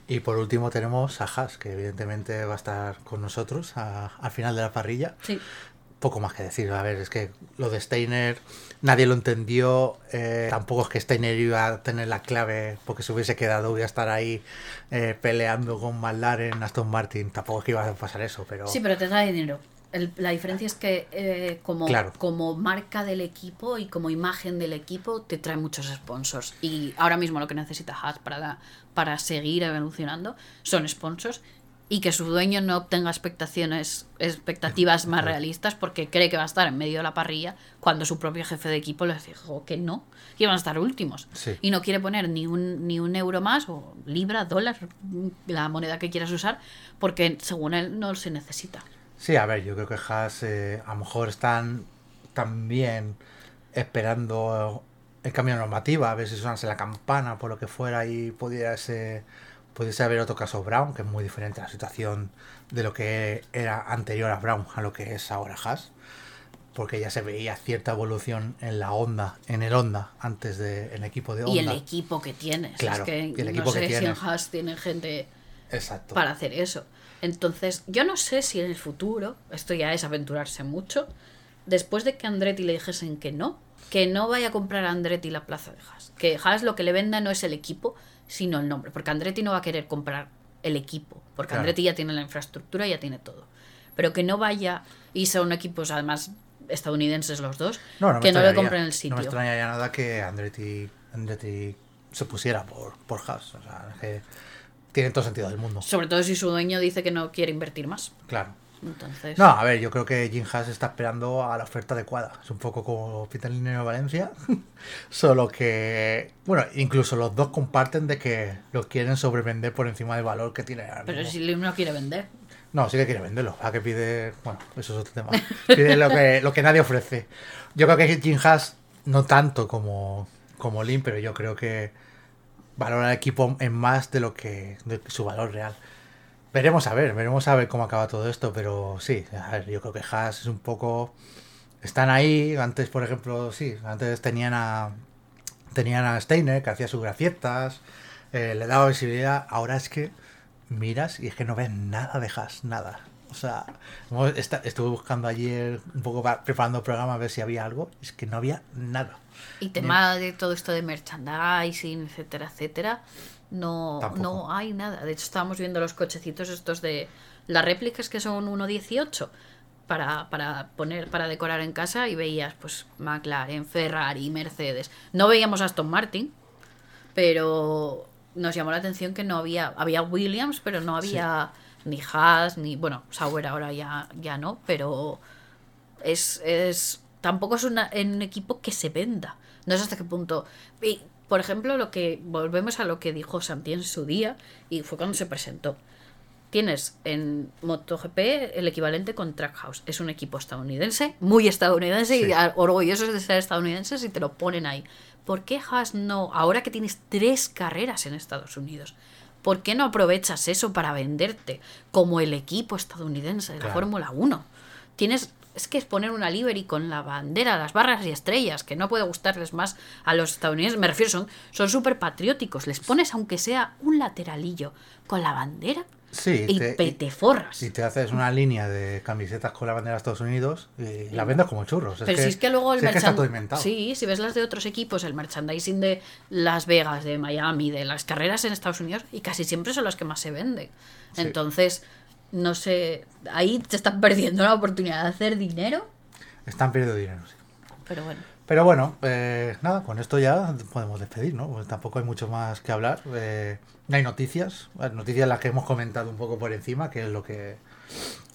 Y por último tenemos a Haas, que evidentemente va a estar con nosotros al final de la parrilla. Sí. Poco más que decir. A ver, es que lo de Steiner nadie lo entendió. eh, tampoco es que Steiner iba a tener la clave porque se hubiese quedado, iba a estar ahí eh, peleando con McLaren, Aston Martin. Tampoco es que iba a pasar eso, pero. Sí, pero te da dinero. El- la diferencia es que eh, como, Claro. como marca del equipo y como imagen del equipo te trae muchos sponsors. Y ahora mismo lo que necesita Haas para, para seguir evolucionando son sponsors y que su dueño no obtenga expectaciones, expectativas más realistas porque cree que va a estar en medio de la parrilla cuando su propio jefe de equipo le dijo que no, que iban a estar últimos. Sí. Y no quiere poner ni un, ni un euro más, o libra, dólar, la moneda que quieras usar, porque según él no se necesita. Sí, a ver, yo creo que Haas eh, a lo mejor están también esperando el cambio de normativa, a ver si sonase la campana por lo que fuera y pudiese, pudiese haber otro caso Brown, que es muy diferente a la situación de lo que era anterior a Brown a lo que es ahora Haas, porque ya se veía cierta evolución en la Honda, en el Honda, antes del equipo de Honda. Y el equipo que tienes. Claro, es que el no equipo que sé si en tienes. Haas tienen gente Exacto. para hacer eso. Entonces, yo no sé si en el futuro, esto ya es aventurarse mucho, después de que Andretti le dijesen que no, que no vaya a comprar a Andretti la plaza de Haas. Que Haas lo que le venda no es el equipo, sino el nombre. Porque Andretti no va a querer comprar el equipo, porque Claro. Andretti ya tiene la infraestructura, ya tiene todo. Pero que no vaya, y son equipos además estadounidenses los dos, No, no que no le compren el No sitio. me extrañaría nada que Andretti, Andretti se pusiera por, por Haas. O sea, que tiene todo sentido del mundo. Sobre todo si su dueño dice que no quiere invertir más. Claro. Entonces, No, a ver, yo creo que Jim Haas está esperando a la oferta adecuada. Es un poco como Peter Linero de Valencia. [laughs] Solo que, bueno, incluso los dos comparten de que lo quieren sobrevender por encima del valor que tiene pero mismo. si Lim no quiere vender. No, sí que quiere venderlo. A que pide. Bueno, eso es otro tema. [laughs] Pide lo que, lo que nadie ofrece. Yo creo que Jim Haas, no tanto como, como Lin, pero yo creo que valora al equipo en más de lo que. de su valor real. Veremos a ver, veremos a ver cómo acaba todo esto, pero sí, a ver, yo creo que Haas es un poco. Están ahí. Antes, por ejemplo, sí, antes tenían a. Tenían a Steiner que hacía sus gracietas, eh, le daba visibilidad. Ahora es que miras y es que no ves nada de Haas, nada. O sea, estuve buscando ayer un poco pa- preparando el programa a ver si había algo. Es que no había nada. Y tema de todo esto de merchandising, etcétera, etcétera, no, Tampoco. no hay nada. De hecho, estábamos viendo los cochecitos estos de las réplicas que son 1.18 para, para poner, para decorar en casa y veías pues McLaren, Ferrari, Mercedes. No veíamos Aston Martin, pero nos llamó la atención que no había, había Williams, pero no había ni Haas, ni, bueno, Sauber ahora ya, ya no, pero es, es tampoco es una, un equipo que se venda. No sé hasta qué punto. Y, por ejemplo, lo que volvemos a lo que dijo Santi en su día y fue cuando se presentó. Tienes en MotoGP el equivalente con Trackhouse. Es un equipo estadounidense, muy estadounidense Sí. y orgullosos de ser estadounidenses y te lo ponen ahí. ¿Por qué Haas no, ahora que tienes tres carreras en Estados Unidos, ¿por qué no aprovechas eso para venderte como el equipo estadounidense de la Claro. Fórmula 1? Tienes, es que es poner una livery con la bandera, las barras y estrellas, que no puede gustarles más a los estadounidenses. Me refiero, son son súper patrióticos. Les pones, aunque sea un lateralillo, con la bandera Sí, y te- forras. Si te haces una línea de camisetas con la bandera de Estados Unidos y la vendes como churros. Pero si es que luego el si es que está todo merchan- inventado. Sí, si ves las de otros equipos, el merchandising de Las Vegas, de Miami, de las carreras en Estados Unidos, y casi siempre son las que más se venden. Sí. Entonces, no sé, ahí te están perdiendo la oportunidad de hacer dinero, Están perdiendo dinero, sí. pero bueno. Pero bueno, eh, nada, con esto ya podemos despedir, ¿no? Pues tampoco hay mucho más que hablar. Eh, no hay noticias, hay noticias las que hemos comentado un poco por encima, que es lo que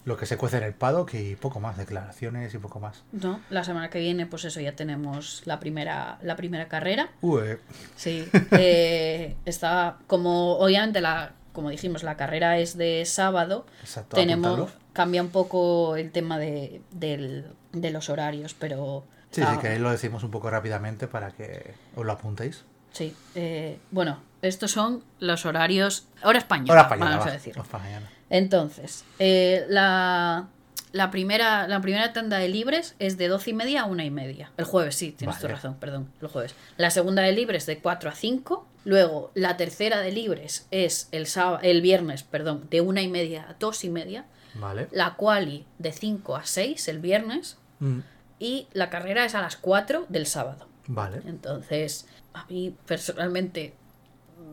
lo que se cuece en el paddock y poco más, declaraciones y poco más. No, la semana que viene, pues eso, ya tenemos la primera, la primera carrera. Ue, Sí, eh, [laughs] está como obviamente la, como dijimos, la carrera es de sábado. Exacto, tenemos cambia un poco el tema de, del- de los horarios, pero Sí, ah, si queréis lo decimos un poco rápidamente para que os lo apuntéis. sí, eh, bueno, estos son los horarios hora española, Hora española, vamos va, a decir. hora española. Entonces, eh, la, la, primera, la primera tanda de libres es de 12 y media a una y media. El jueves, sí, tienes tu razón, perdón, el jueves. La segunda de libres de 4 a 5. Luego, la tercera de libres es el, sábado, el viernes, perdón, de una y media a dos y media. Vale. La quali de 5 a 6 el viernes. Mm, Y la carrera es a las 4 del sábado. Vale. Entonces, a mí personalmente,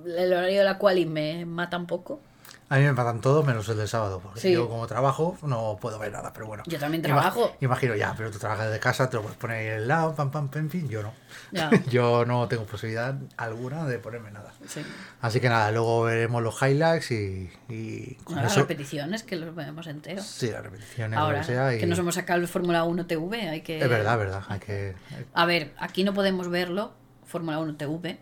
el horario de la quali me mata un poco. A mí me matan todo menos el del sábado, porque Sí. yo como trabajo no puedo ver nada, pero bueno. Yo también trabajo. Imagino ya, pero tú trabajas de casa, te lo puedes poner ahí al lado, pam, pam, pam, en fin, yo no. Ya, [laughs] Yo no tengo posibilidad alguna de ponerme nada. sí. Así que nada, luego veremos los highlights y, y con las repeticiones que los vemos enteros. Sí, las repeticiones, Ahora, lo que sea. Y... que nos hemos sacado el Fórmula 1 TV, hay que... Es verdad, verdad. Hay que... A ver, aquí no podemos verlo, Fórmula 1 TV,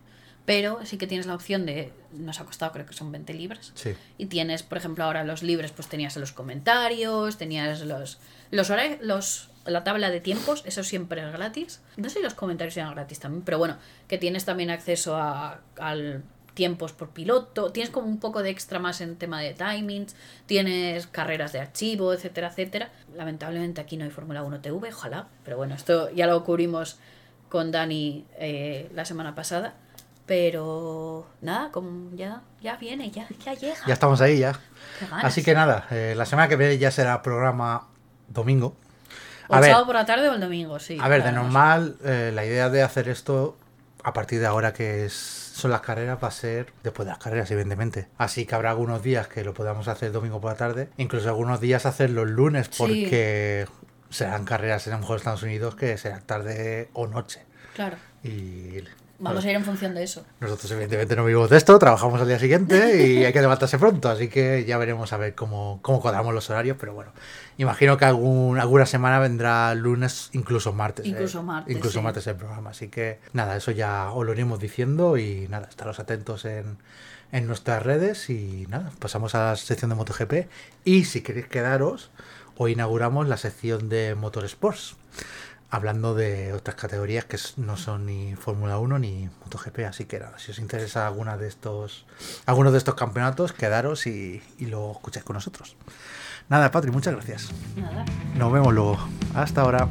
pero sí que tienes la opción de... Nos ha costado, creo que son 20 libras. Sí. Y tienes, por ejemplo, ahora los libres, pues tenías los comentarios, tenías los... Los horarios, los... La tabla de tiempos, eso siempre es gratis. No sé si los comentarios eran gratis también, pero bueno, que tienes también acceso a al tiempos por piloto, tienes como un poco de extra más en tema de timings, tienes carreras de archivo, etcétera, etcétera. Lamentablemente aquí no hay Fórmula 1 TV, ojalá, pero bueno, esto ya lo cubrimos con Dani eh, la semana pasada. Pero nada, como ya, ya viene, ya, ya llega. Ya estamos ahí, ya. Así que nada, eh, la semana que viene ya será programa domingo. O A el ver, sábado por la tarde o el domingo, sí. a ver, de normal, eh, la idea de hacer esto a partir de ahora que es- son las carreras va a ser después de las carreras, evidentemente. Así que habrá algunos días que lo podamos hacer domingo por la tarde, incluso algunos días hacer los lunes, Sí. porque serán carreras en a lo mejor Estados Unidos que será tarde o noche. Claro. Y Vamos a ir en función de eso. Nosotros evidentemente no vivimos de esto, trabajamos al día siguiente y hay que levantarse pronto, así que ya veremos a ver cómo, cómo cuadramos los horarios, pero bueno, imagino que algún, alguna semana vendrá lunes, incluso martes. Incluso eh, martes, Incluso sí. martes el programa, así que nada, eso ya os lo iremos diciendo y nada, estaros atentos en, en nuestras redes y nada, pasamos a la sección de MotoGP y si queréis quedaros, hoy inauguramos la sección de Motorsports hablando de otras categorías que no son ni Fórmula 1 ni MotoGP, así que nada, si os interesa alguna de estos algunos de estos campeonatos, quedaros y, y lo escucháis con nosotros. Nada, Patri, muchas gracias. Nada. Nos vemos luego. Hasta ahora.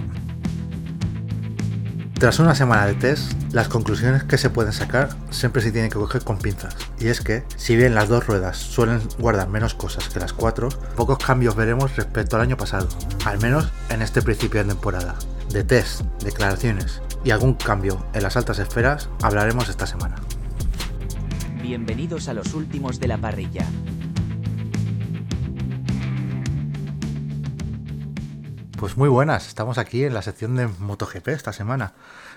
Tras una semana de test, las conclusiones que se pueden sacar siempre se tienen que coger con pinzas. Y es que, si bien las dos ruedas suelen guardar menos cosas que las cuatro, pocos cambios veremos respecto al año pasado, al menos en este principio de temporada. De test, declaraciones y algún cambio en las altas esferas hablaremos esta semana. Bienvenidos a los últimos de la parrilla. Pues muy buenas, estamos aquí en la sección de MotoGP esta semana.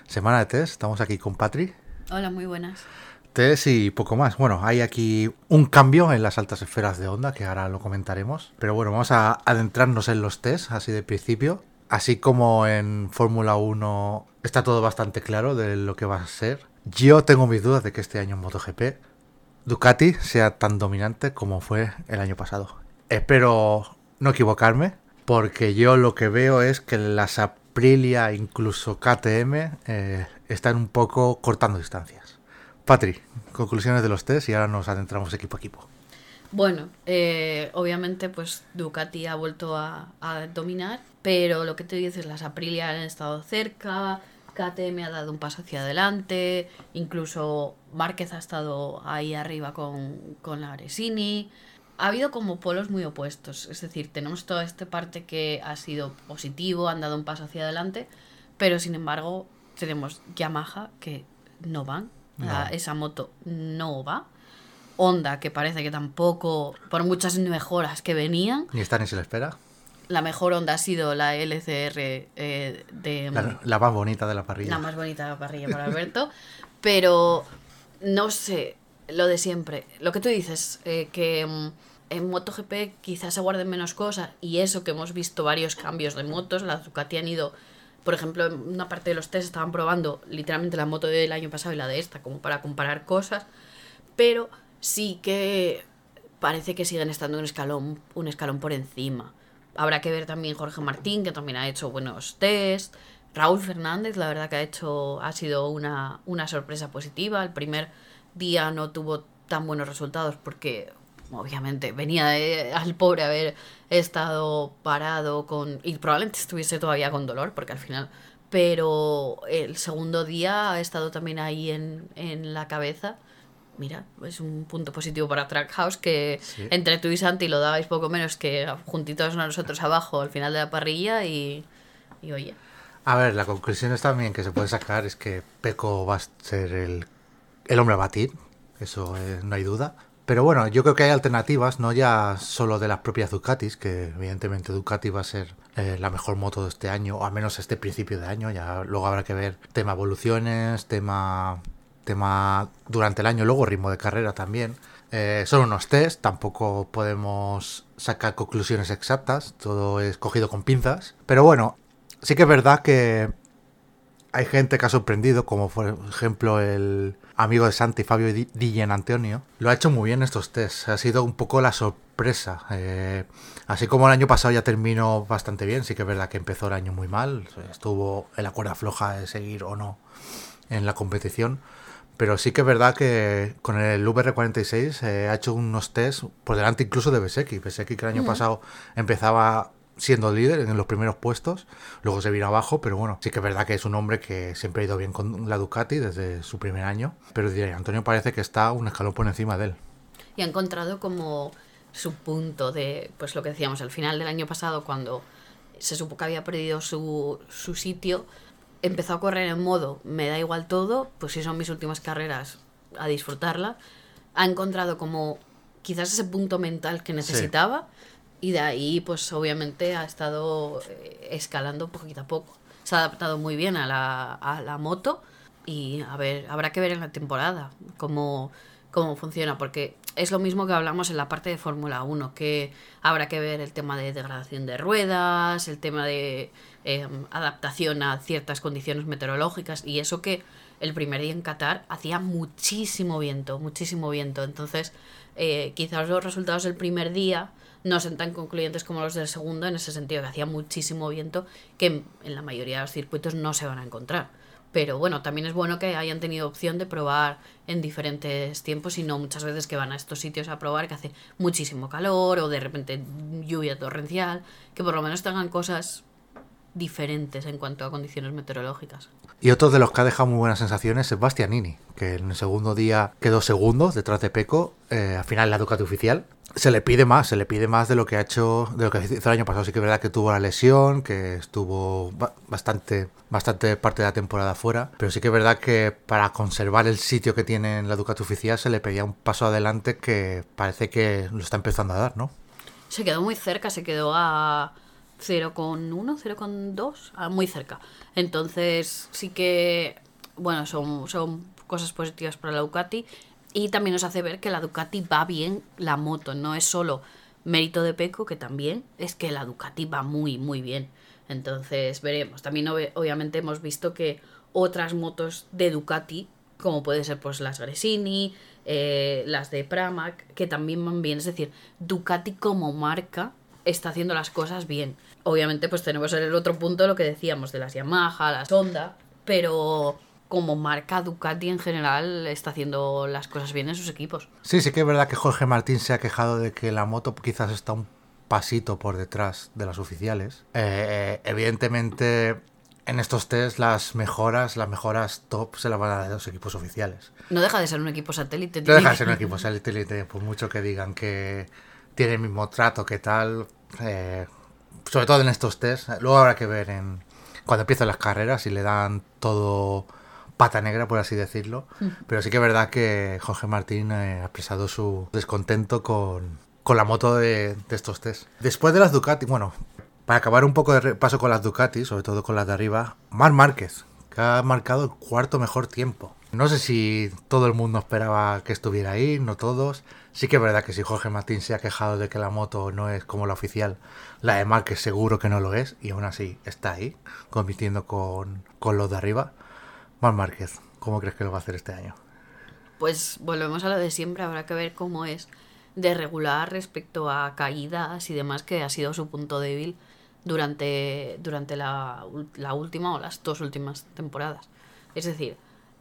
Semana de test, estamos aquí con Patri. Hola, muy buenas. Test y poco más. Bueno, hay aquí un cambio en las altas esferas de onda, que ahora lo comentaremos. Pero bueno, vamos a adentrarnos en los test, así de principio. Así como en Fórmula 1 está todo bastante claro de lo que va a ser. Yo tengo mis dudas de que este año en MotoGP Ducati sea tan dominante como fue el año pasado. Espero no equivocarme, porque yo lo que veo es que las Aprilia, incluso KTM, eh, están un poco cortando distancias. Patri, conclusiones de los test y ahora nos adentramos equipo a equipo. Bueno, eh, obviamente pues Ducati ha vuelto a, dominar, pero lo que te dices, las Aprilia han estado cerca, KTM ha dado un paso hacia adelante, incluso Márquez ha estado ahí arriba con, con la Aresini. Ha habido como polos muy opuestos, es decir, tenemos toda esta parte que ha sido positivo, han dado un paso hacia adelante, pero sin embargo tenemos Yamaha que no van, la- esa moto no va. Honda, que parece que tampoco, por muchas mejoras que venían, Ni está ni se le espera. la mejor Honda ha sido la LCR eh, de La, la más bonita de la parrilla. la más bonita de la parrilla para Alberto, [laughs] pero no sé, lo de siempre. Lo que tú dices, eh, que mm, en MotoGP quizás se guarden menos cosas y eso que hemos visto varios cambios de motos, las Ducati han ido, por ejemplo, en una parte de los test estaban probando literalmente la moto del año pasado y la de esta como para comparar cosas, pero sí que parece que siguen estando un escalón, un escalón por encima. Habrá que ver también Jorge Martín, que también ha hecho buenos test. Raúl Fernández, la verdad que ha hecho, ha sido una, una sorpresa positiva. El primer día no tuvo tan buenos resultados porque obviamente venía al pobre haber estado parado con y probablemente estuviese todavía con dolor porque al final pero el segundo día ha estado también ahí en, en la cabeza mira, es un punto positivo para Trackhouse que entre tú y Santi lo dabais poco menos que juntitos nosotros abajo al final de la parrilla y, y oye. A ver, la conclusión es también que se puede sacar es que Peco va a ser el, el hombre a batir, eso eh, no hay duda. Pero bueno, yo creo que hay alternativas, no ya solo de las propias Ducatis, que evidentemente Ducati va a ser eh, la mejor moto de este año, o al menos este principio de año, ya luego habrá que ver tema evoluciones, tema tema durante el año, luego ritmo de carrera también. Eh, son unos test, tampoco podemos sacar conclusiones exactas, todo es cogido con pinzas. Pero bueno, sí que es verdad que hay gente que ha sorprendido, como por ejemplo el amigo de Santi, Fabio DJ Antonio. Lo ha hecho muy bien estos tests, ha sido un poco la sorpresa. Eh, así como el año pasado ya terminó bastante bien, sí que es verdad que empezó el año muy mal, estuvo en la cuerda floja de seguir o no en la competición. Pero sí que es verdad que con el VR46 eh, ha hecho unos test por delante incluso de Beseki. Beseki que el año pasado empezaba siendo líder en los primeros puestos, luego se vino abajo, pero bueno, sí que es verdad que es un hombre que siempre ha ido bien con la Ducati desde su primer año, pero Antonio parece que está un escalón por encima de él. Y ha encontrado como su punto de, pues lo que decíamos, al final del año pasado, cuando se supo que había perdido su, su sitio, empezó a correr en modo me da igual todo, pues si son mis últimas carreras, a disfrutarla. Ha encontrado como quizás ese punto mental que necesitaba y de ahí pues obviamente ha estado eh, escalando poquito a poco. Se ha adaptado muy bien a la, a la moto y a ver, habrá que ver en la temporada cómo, cómo funciona, porque es lo mismo que hablamos en la parte de Fórmula 1, que habrá que ver el tema de degradación de ruedas, el tema de Em, adaptación a ciertas condiciones meteorológicas y eso que el primer día en Qatar hacía muchísimo viento, muchísimo viento. Entonces, eh, quizás los resultados del primer día no son tan concluyentes como los del segundo, en ese sentido que hacía muchísimo viento, que en, la mayoría de los circuitos no se van a encontrar. Pero bueno, también es bueno que hayan tenido opción de probar en diferentes tiempos y no muchas veces que van a estos sitios a probar que hace muchísimo calor o de repente lluvia torrencial, que por lo menos tengan cosas diferentes en cuanto a condiciones meteorológicas. Y otro de los que ha dejado muy buenas sensaciones es Bastianini, que en el segundo día quedó segundo detrás de Peco, eh, al final la Ducati oficial. Se le pide más, se le pide más de lo que ha hecho, de lo que hizo el año pasado. Sí que es verdad que tuvo la lesión, que estuvo bastante, bastante parte de la temporada fuera, pero sí que es verdad que para conservar el sitio que tiene en la Ducati oficial se le pedía un paso adelante que parece que lo está empezando a dar, ¿no? Se quedó muy cerca, se quedó a 0,1, 0,2, ah, muy cerca. Entonces sí que, bueno, son, son cosas positivas para la Ducati y también nos hace ver que la Ducati va bien la moto, no es solo mérito de Peco, que también es que la Ducati va muy, muy bien. Entonces veremos. También obviamente hemos visto que otras motos de Ducati, como puede ser pues las Gresini, eh, las de Pramac, que también van bien. Es decir, Ducati como marca está haciendo las cosas bien. Obviamente, pues tenemos el otro punto, lo que decíamos, de las Yamaha, las Honda, pero como marca Ducati en general está haciendo las cosas bien en sus equipos. Sí, sí que es verdad que Jorge Martín se ha quejado de que la moto quizás está un pasito por detrás de las oficiales. Eh, evidentemente, en estos test las mejoras, las mejoras top se las van a dar a los equipos oficiales. No deja de ser un equipo satélite. No deja de ser un [laughs] equipo satélite, por mucho que digan que tiene el mismo trato que tal, eh, sobre todo en estos test. Luego habrá que ver en cuando empiezan las carreras y le dan todo pata negra, por así decirlo. Pero sí que es verdad que Jorge Martín ha expresado su descontento con, la moto de, estos test. Después de las Ducati, bueno, para acabar un poco de paso con las Ducati, sobre todo con las de arriba, Mar Márquez, que ha marcado el cuarto mejor tiempo No sé si todo el mundo esperaba que estuviera ahí, no todos. Sí que es verdad que si Jorge Martín se ha quejado de que la moto no es como la oficial, la de Márquez seguro que no lo es, y aún así está ahí, compitiendo con, con los de arriba. Mar Márquez, ¿cómo crees que lo va a hacer este año? Pues volvemos a lo de siempre, habrá que ver cómo es de regular respecto a caídas y demás, que ha sido su punto débil durante, durante la, la última o las dos últimas temporadas. Es decir,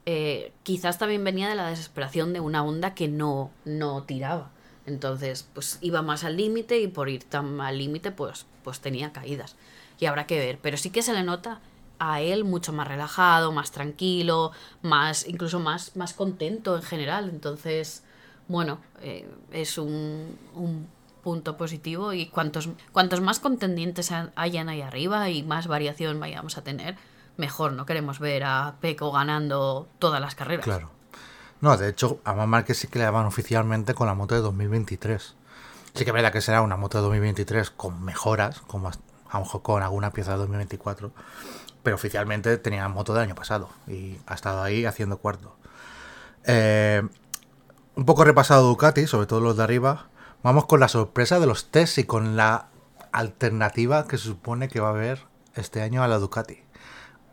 eh, quizás también venía de la desesperación de una onda que no, no tiraba. Entonces, pues iba más al límite y por ir tan al límite, pues, pues tenía caídas. Y habrá que ver. Pero sí que se le nota a él mucho más relajado, más tranquilo, más, incluso más, más contento en general. Entonces, bueno, eh, es un, un punto positivo y cuantos, cuantos más contendientes hayan ahí arriba y más variación vayamos a tener, mejor. No queremos ver a Peco ganando todas las carreras. Claro. No, de hecho, a Mar Márquez sí que le daban oficialmente con la moto de 2023. Sí que es verdad que será una moto de 2023 con mejoras, como a lo mejor con alguna pieza de 2024, pero oficialmente tenía moto del año pasado y ha estado ahí haciendo cuarto. Eh, un poco repasado Ducati, sobre todo los de arriba. Vamos con la sorpresa de los tests y con la alternativa que se supone que va a haber este año a la Ducati.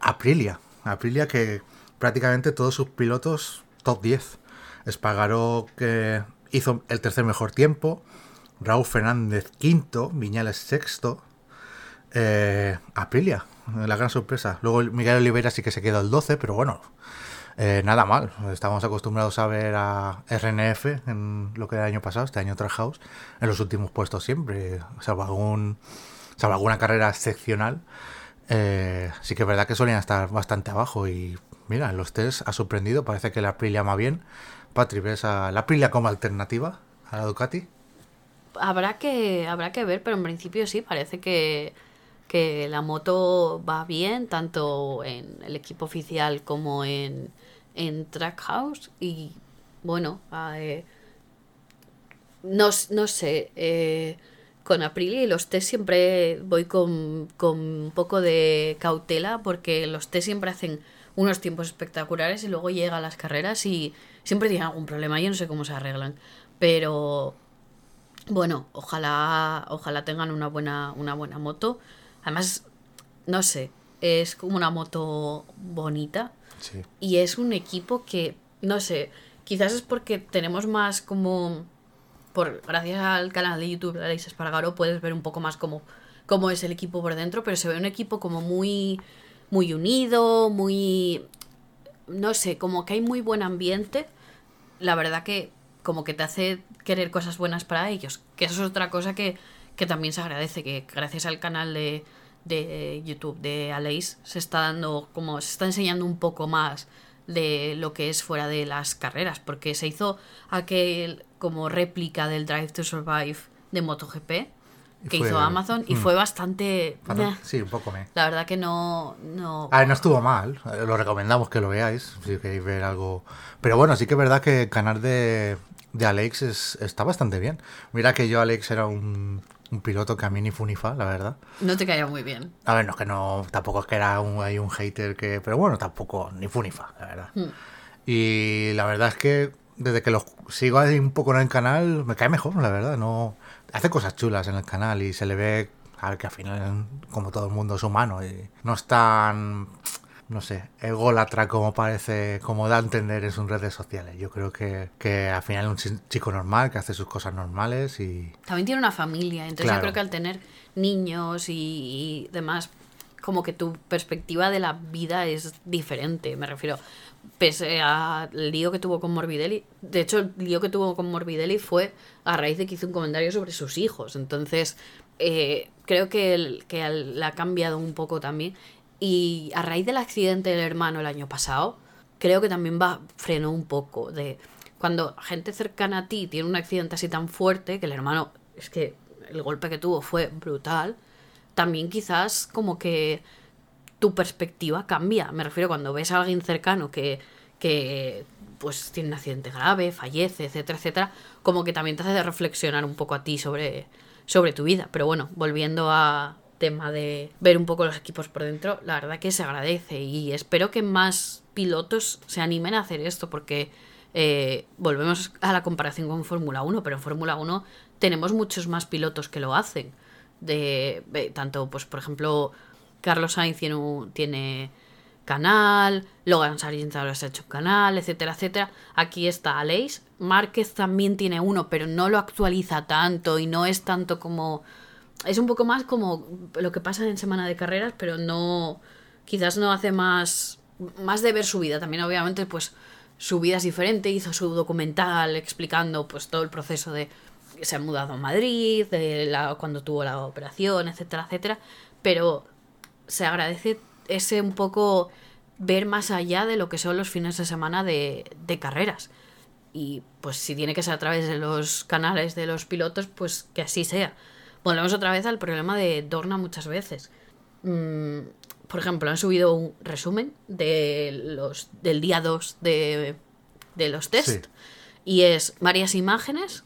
Aprilia. Aprilia que prácticamente todos sus pilotos top 10. Espargaró que hizo el tercer mejor tiempo. Raúl Fernández quinto. Viñales sexto. Eh, Aprilia, la gran sorpresa. Luego Miguel Oliveira sí que se quedó el 12, pero bueno, eh, nada mal. Estábamos acostumbrados a ver a RNF en lo que el año pasado, este año House, en los últimos puestos siempre, salvo, algún, salvo alguna carrera excepcional. Eh, sí que es verdad que solían estar bastante abajo y mira, en los test ha sorprendido, parece que la Aprilia va bien. Patri, ¿ves la Aprilia como alternativa a la Ducati? Habrá que, habrá que ver, pero en principio sí, parece que, que la moto va bien, tanto en el equipo oficial como en, en Trackhouse. Y bueno, eh, no, no sé, eh, con Aprilia y los test siempre voy con, con un poco de cautela porque los test siempre hacen unos tiempos espectaculares y luego llegan las carreras y siempre tienen algún problema. Yo no sé cómo se arreglan. Pero bueno, ojalá, ojalá tengan una buena, una buena moto. Además, no sé, es como una moto bonita. Y es un equipo que, no sé, quizás es porque tenemos más como por gracias al canal de YouTube de Alex Espargaro puedes ver un poco más cómo, cómo es el equipo por dentro, pero se ve un equipo como muy, muy unido, muy, no sé, como que hay muy buen ambiente. La verdad que como que te hace querer cosas buenas para ellos, que eso es otra cosa que, que también se agradece, que gracias al canal de, de YouTube de Aleix se está dando como se está enseñando un poco más de lo que es fuera de las carreras, porque se hizo aquel como réplica del Drive to Survive de MotoGP que hizo Amazon y hmm. fue bastante... Sí, un poco me. La verdad que no... No, a ver, no estuvo mal, lo recomendamos que lo veáis, si queréis ver algo... Pero bueno, sí que es verdad que el canal de, de Alex está bastante bien. Mira que yo, Alex, era un, un piloto que a mí ni funifa, la verdad. No te caía muy bien. A ver, no, que no, tampoco es que era un, hay un hater que, pero bueno, tampoco ni funifa, la verdad. Hmm. Y la verdad es que desde que lo sigo ahí un poco en el canal, me cae mejor, la verdad. No hace cosas chulas en el canal y se le ve, a ver, que al final, como todo el mundo es humano y no es tan no sé, ególatra como parece, como da a entender en sus redes sociales. Yo creo que, que al final es un chico normal, que hace sus cosas normales y... También tiene una familia, entonces yo creo que al tener niños y, demás, como que tu perspectiva de la vida es diferente, me refiero. Pese al lío que tuvo con Morbidelli, de hecho el lío que tuvo con Morbidelli fue a raíz de que hizo un comentario sobre sus hijos, entonces eh, creo que, el, que le ha cambiado un poco también y a raíz del accidente del hermano el año pasado, creo que también va frenó un poco de cuando gente cercana a ti tiene un accidente así tan fuerte que el hermano es que el golpe que tuvo fue brutal, también quizás como que tu perspectiva cambia. Me refiero cuando ves a alguien cercano que, que pues tiene un accidente grave, fallece, etcétera, etcétera, como que también te hace reflexionar un poco a ti sobre, sobre tu vida. Pero bueno, volviendo a, tema de ver un poco los equipos por dentro, la verdad que se agradece y espero que más pilotos se animen a hacer esto porque eh, volvemos a la comparación con Fórmula 1, pero en Fórmula 1 tenemos muchos más pilotos que lo hacen. De, tanto, pues, por ejemplo, Carlos Sainz tiene, tiene canal, Logan Sargent ahora se ha hecho un canal, etcétera, etcétera. Aquí está Aleix. Márquez también tiene uno, pero no lo actualiza tanto y no es tanto como. Es un poco más como lo que pasa en Semana de Carreras, pero no. Quizás no hace más. Más de ver su vida. También, obviamente, pues su vida es diferente. Hizo su documental explicando pues todo el proceso de. Se ha mudado a Madrid, de la, cuando tuvo la operación, etcétera, etcétera. Pero se agradece ese un poco ver más allá de lo que son los fines de semana de, carreras. Y pues si tiene que ser a través de los canales de los pilotos, pues que así sea. Volvemos otra vez al problema de Dorna muchas veces. Mm, por ejemplo, han subido un resumen de los, del día 2 de, de los test. Y es varias imágenes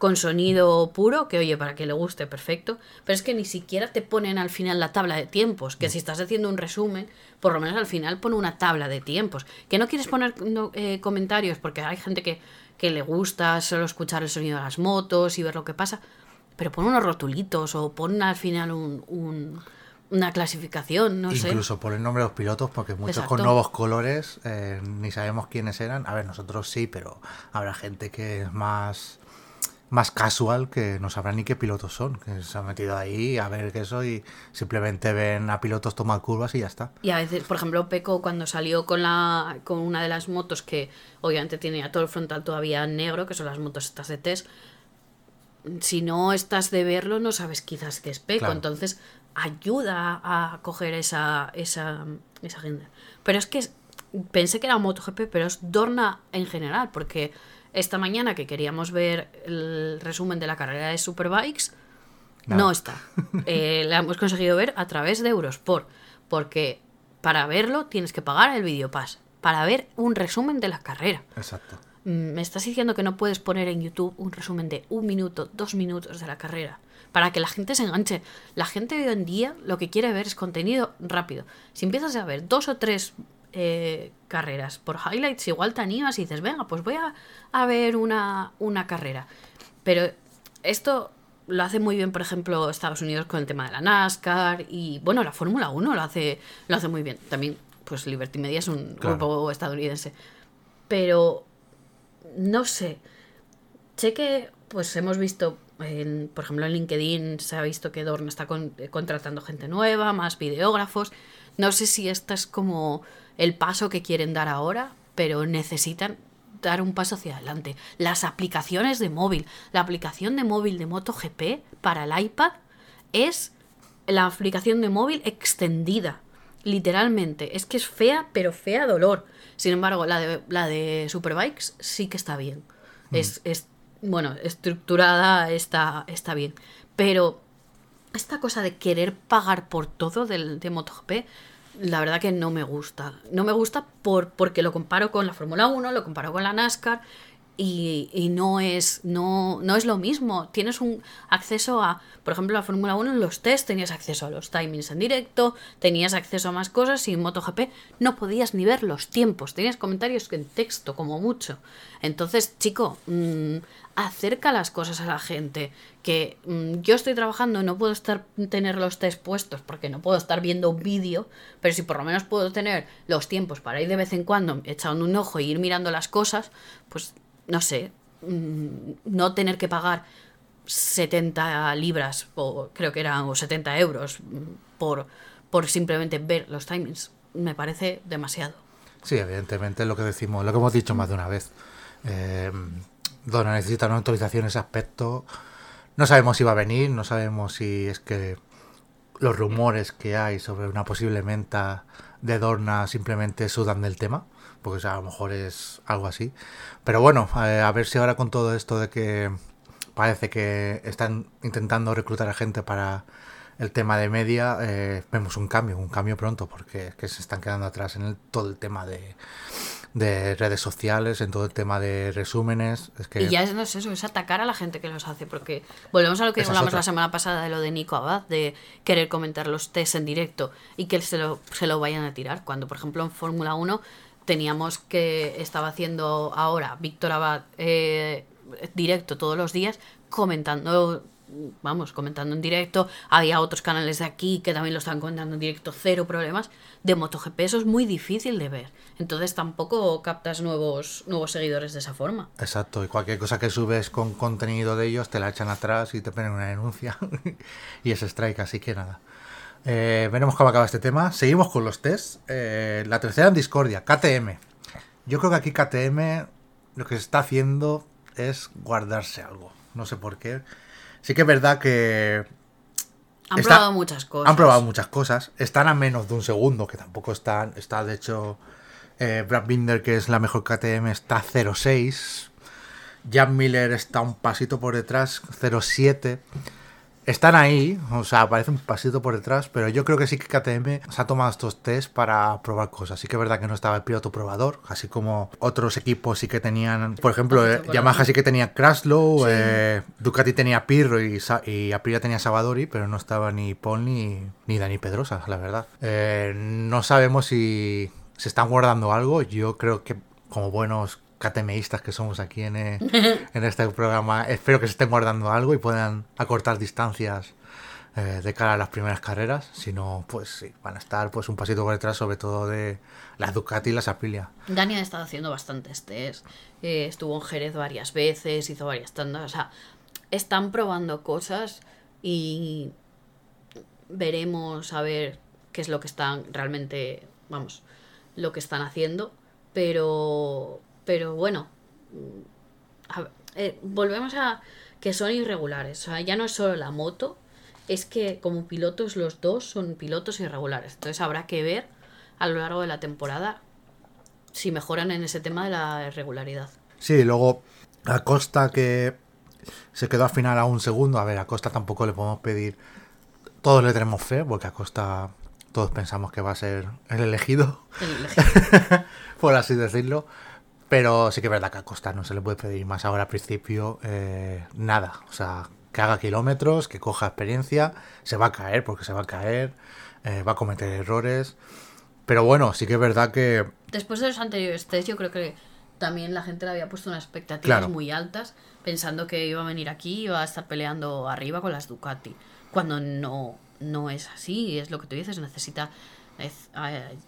con sonido puro, que oye, para que le guste, perfecto, pero es que ni siquiera te ponen al final la tabla de tiempos, que si estás haciendo un resumen, por lo menos al final pone una tabla de tiempos, que no quieres poner eh, comentarios porque hay gente que, que le gusta solo escuchar el sonido de las motos y ver lo que pasa, pero pon unos rotulitos o pon al final un, una clasificación, no sé. Incluso por el nombre de los pilotos, porque muchos con nuevos colores eh, ni sabemos quiénes eran. A ver, nosotros sí, pero habrá gente que es más más casual que no sabrán ni qué pilotos son, que se han metido ahí a ver qué eso y simplemente ven a pilotos tomar curvas y ya está. Y a veces, por ejemplo, Peco cuando salió con la con una de las motos que obviamente tiene todo el frontal todavía negro, que son las motos estas de test, si no estás de verlo no sabes quizás que es Peco, entonces ayuda a coger esa esa esa agenda. Pero es que pensé que era MotoGP, pero es Dorna en general, porque esta mañana que queríamos ver el resumen de la carrera de Superbikes, no, está. Eh, [laughs] la hemos conseguido ver a través de Eurosport, porque para verlo tienes que pagar el Videopass, para ver un resumen de la carrera. Exacto. Mm, me estás diciendo que no puedes poner en YouTube un resumen de un minuto, dos minutos de la carrera, para que la gente se enganche. La gente hoy en día lo que quiere ver es contenido rápido. Si empiezas a ver dos o tres eh, carreras por highlights, igual te animas y dices, venga, pues voy a, ver una, una carrera. Pero esto lo hace muy bien, por ejemplo, Estados Unidos con el tema de la NASCAR y, bueno, la Fórmula 1 lo hace, lo hace muy bien. También, pues Liberty Media es un grupo estadounidense. Pero, no sé. Sé que, pues hemos visto, por ejemplo, en LinkedIn se ha visto que Dorn está contratando gente nueva, más videógrafos. No sé si esta es como el paso que quieren dar ahora, pero necesitan dar un paso hacia adelante. Las aplicaciones de móvil, la aplicación de móvil de MotoGP para el iPad es la aplicación de móvil extendida, literalmente. Es que es fea, pero fea dolor. Sin embargo, la de, la de Superbikes sí que está bien. Mm. Es, es, bueno, estructurada está, está bien. Pero esta cosa de querer pagar por todo del, de MotoGP la verdad que no me gusta. No me gusta por, porque lo comparo con la Fórmula 1, lo comparo con la NASCAR y, no, es, no, no es lo mismo. Tienes un acceso a, por ejemplo, la Fórmula 1 en los test tenías acceso a los timings en directo, tenías acceso a más cosas y en MotoGP no podías ni ver los tiempos, tenías comentarios en texto como mucho. Entonces, chico, mmm, acerca las cosas a la gente. Que mm, yo estoy trabajando, no puedo estar tener los test puestos porque no puedo estar viendo un vídeo, pero si por lo menos puedo tener los tiempos para ir de vez en cuando echando un ojo e ir mirando las cosas, pues no sé, mm, no tener que pagar 70 libras, o creo que eran, o 70 euros mm, por, por simplemente ver los timings, me parece demasiado. Sí, evidentemente lo que decimos, lo que hemos dicho más de una vez. Eh, necesita una autorización en ese aspecto. No sabemos si va a venir, no sabemos si es que los rumores que hay sobre una posible menta de Dorna simplemente sudan del tema, porque a lo mejor es algo así. Pero bueno, eh, a ver si ahora con todo esto de que parece que están intentando reclutar a gente para el tema de media, eh, vemos un cambio, un cambio pronto, porque es que se están quedando atrás en todo el tema de, de redes sociales, en todo el tema de resúmenes. Es que Y ya no es eso, es atacar a la gente que los hace, porque volvemos a lo que hablamos la semana pasada de lo de Nico Abad, de querer comentar los test en directo y que se lo, se lo vayan a tirar. Cuando, por ejemplo, en Fórmula 1 teníamos que estaba haciendo ahora Víctor Abad eh, directo todos los días comentando vamos, comentando en directo. Había otros canales de aquí que también lo están comentando en directo, cero problemas. De MotoGP eso es muy difícil de ver. Entonces tampoco captas nuevos, nuevos seguidores de esa forma. Exacto, y cualquier cosa que subes con contenido de ellos te la echan atrás y te ponen una denuncia [laughs] y es strike, así que nada. Eh, veremos cómo acaba este tema. Seguimos con los tests. Eh, la tercera en discordia, KTM. Yo creo que aquí KTM lo que se está haciendo es guardarse algo. No sé por qué. Sí que es verdad que Han Está- probado muchas cosas. han probado muchas cosas. Están a menos de un segundo, que tampoco están. Está, de hecho, eh, Brad Binder, que es la mejor KTM, está a 0.6. Jan Miller está un pasito por detrás, 0.7. Están ahí, o sea, parece un pasito por detrás, pero yo creo que sí que KTM se ha tomado estos test para probar cosas. Sí que es verdad que no estaba el piloto probador, así como otros equipos sí que tenían, por ejemplo, eh, Yamaha sí que tenía Kraslow, eh, Ducati tenía Pirro y, y Aprilia tenía Savadori, pero no estaba ni Paul ni, ni Dani Pedrosa, la verdad. Eh, no sabemos si se están guardando algo. Yo creo que como buenos KTMistas que somos aquí en, eh, [laughs] en este programa, espero que se estén guardando algo y puedan acortar distancias eh, de cara a las primeras carreras. Si no, pues sí, van a estar pues un pasito por detrás, sobre todo de las Ducati y las Aprilia. Dani ha estado haciendo bastantes test. eh, estuvo en Jerez varias veces, hizo varias tandas. O sea, están probando cosas y veremos a ver qué es lo que están realmente, vamos, lo que están haciendo. Pero, pero bueno, a ver, eh, volvemos a que son irregulares. O sea, ya no es solo la moto, es que como pilotos los dos son pilotos irregulares. Entonces habrá que ver a lo largo de la temporada si mejoran en ese tema de la irregularidad. Sí, luego Acosta que se quedó al final a un segundo. A ver, a Acosta tampoco le podemos pedir. Todos le tenemos fe, porque Acosta todos pensamos que va a ser el elegido, El- [laughs] por así decirlo. Pero sí que es verdad que a Acosta no se le puede pedir más ahora al principio eh, nada. O sea, que haga kilómetros, que coja experiencia. Se va a caer, porque se va a caer. eh, va a cometer errores. Pero bueno, sí que es verdad que Después de los anteriores test, yo creo que también la gente le había puesto unas expectativas Claro. muy altas, pensando que iba a venir aquí y iba a estar peleando arriba con las Ducati. Cuando no, no es así, es lo que tú dices, necesita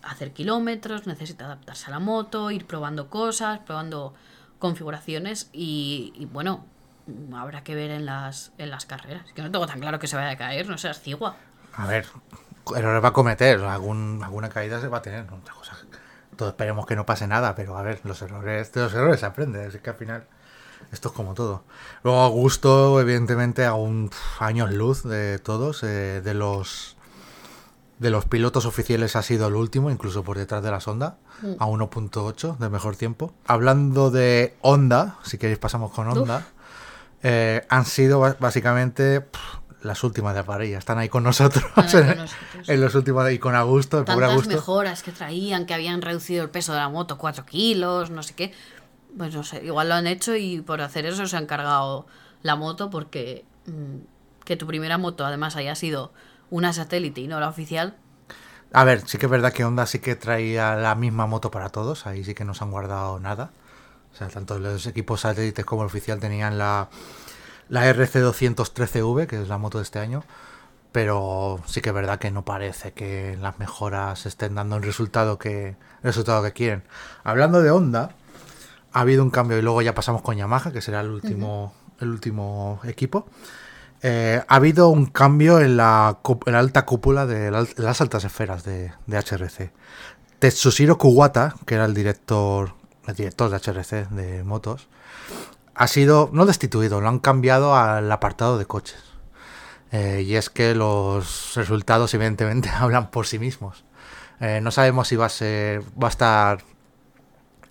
hacer kilómetros, necesita adaptarse a la moto, ir probando cosas, probando configuraciones y, bueno, habrá que ver en las, en las carreras. Que no tengo tan claro que se vaya a caer, no seas cigua. A ver, errores va a cometer, algún, alguna caída se va a tener. Otra cosa, todos esperemos que no pase nada, pero a ver, los errores, de los errores se aprende, es que al final esto es como todo. Luego Augusto, evidentemente, a un años luz de todos, eh, de los de los pilotos oficiales ha sido el último, incluso por detrás de la sonda, a 1.8 de mejor tiempo. Hablando de Honda, si queréis pasamos con Honda, eh, han sido básicamente las últimas de parrilla. Están ahí con nosotros, en, con nosotros. en los últimos y con Augusto, el tantas Augusto. mejoras que traían, que habían reducido el peso de la moto 4 kilos, no sé qué. Pues no sé, igual lo han hecho y por hacer eso se han cargado la moto porque mm, que tu primera moto además haya sido una satélite y no la oficial. A ver, sí que es verdad que Honda sí que traía la misma moto para todos, ahí sí que no se han guardado nada. O sea, tanto los equipos satélites como el oficial tenían la, la RC213V, que es la moto de este año. Pero sí que es verdad que no parece que las mejoras estén dando el resultado que, el resultado que quieren. Hablando de Honda, ha habido un cambio y luego ya pasamos con Yamaha, que será el último, el último equipo. Eh, ha habido un cambio en la, alta cúpula de la- las altas esferas de, HRC. Tetsushiro Kuwata, que era el director, el director de HRC de motos, ha sido no destituido, lo han cambiado al apartado de coches. Eh, y es que los resultados evidentemente [laughs] hablan por sí mismos. Eh, no sabemos si va a ser, va a estar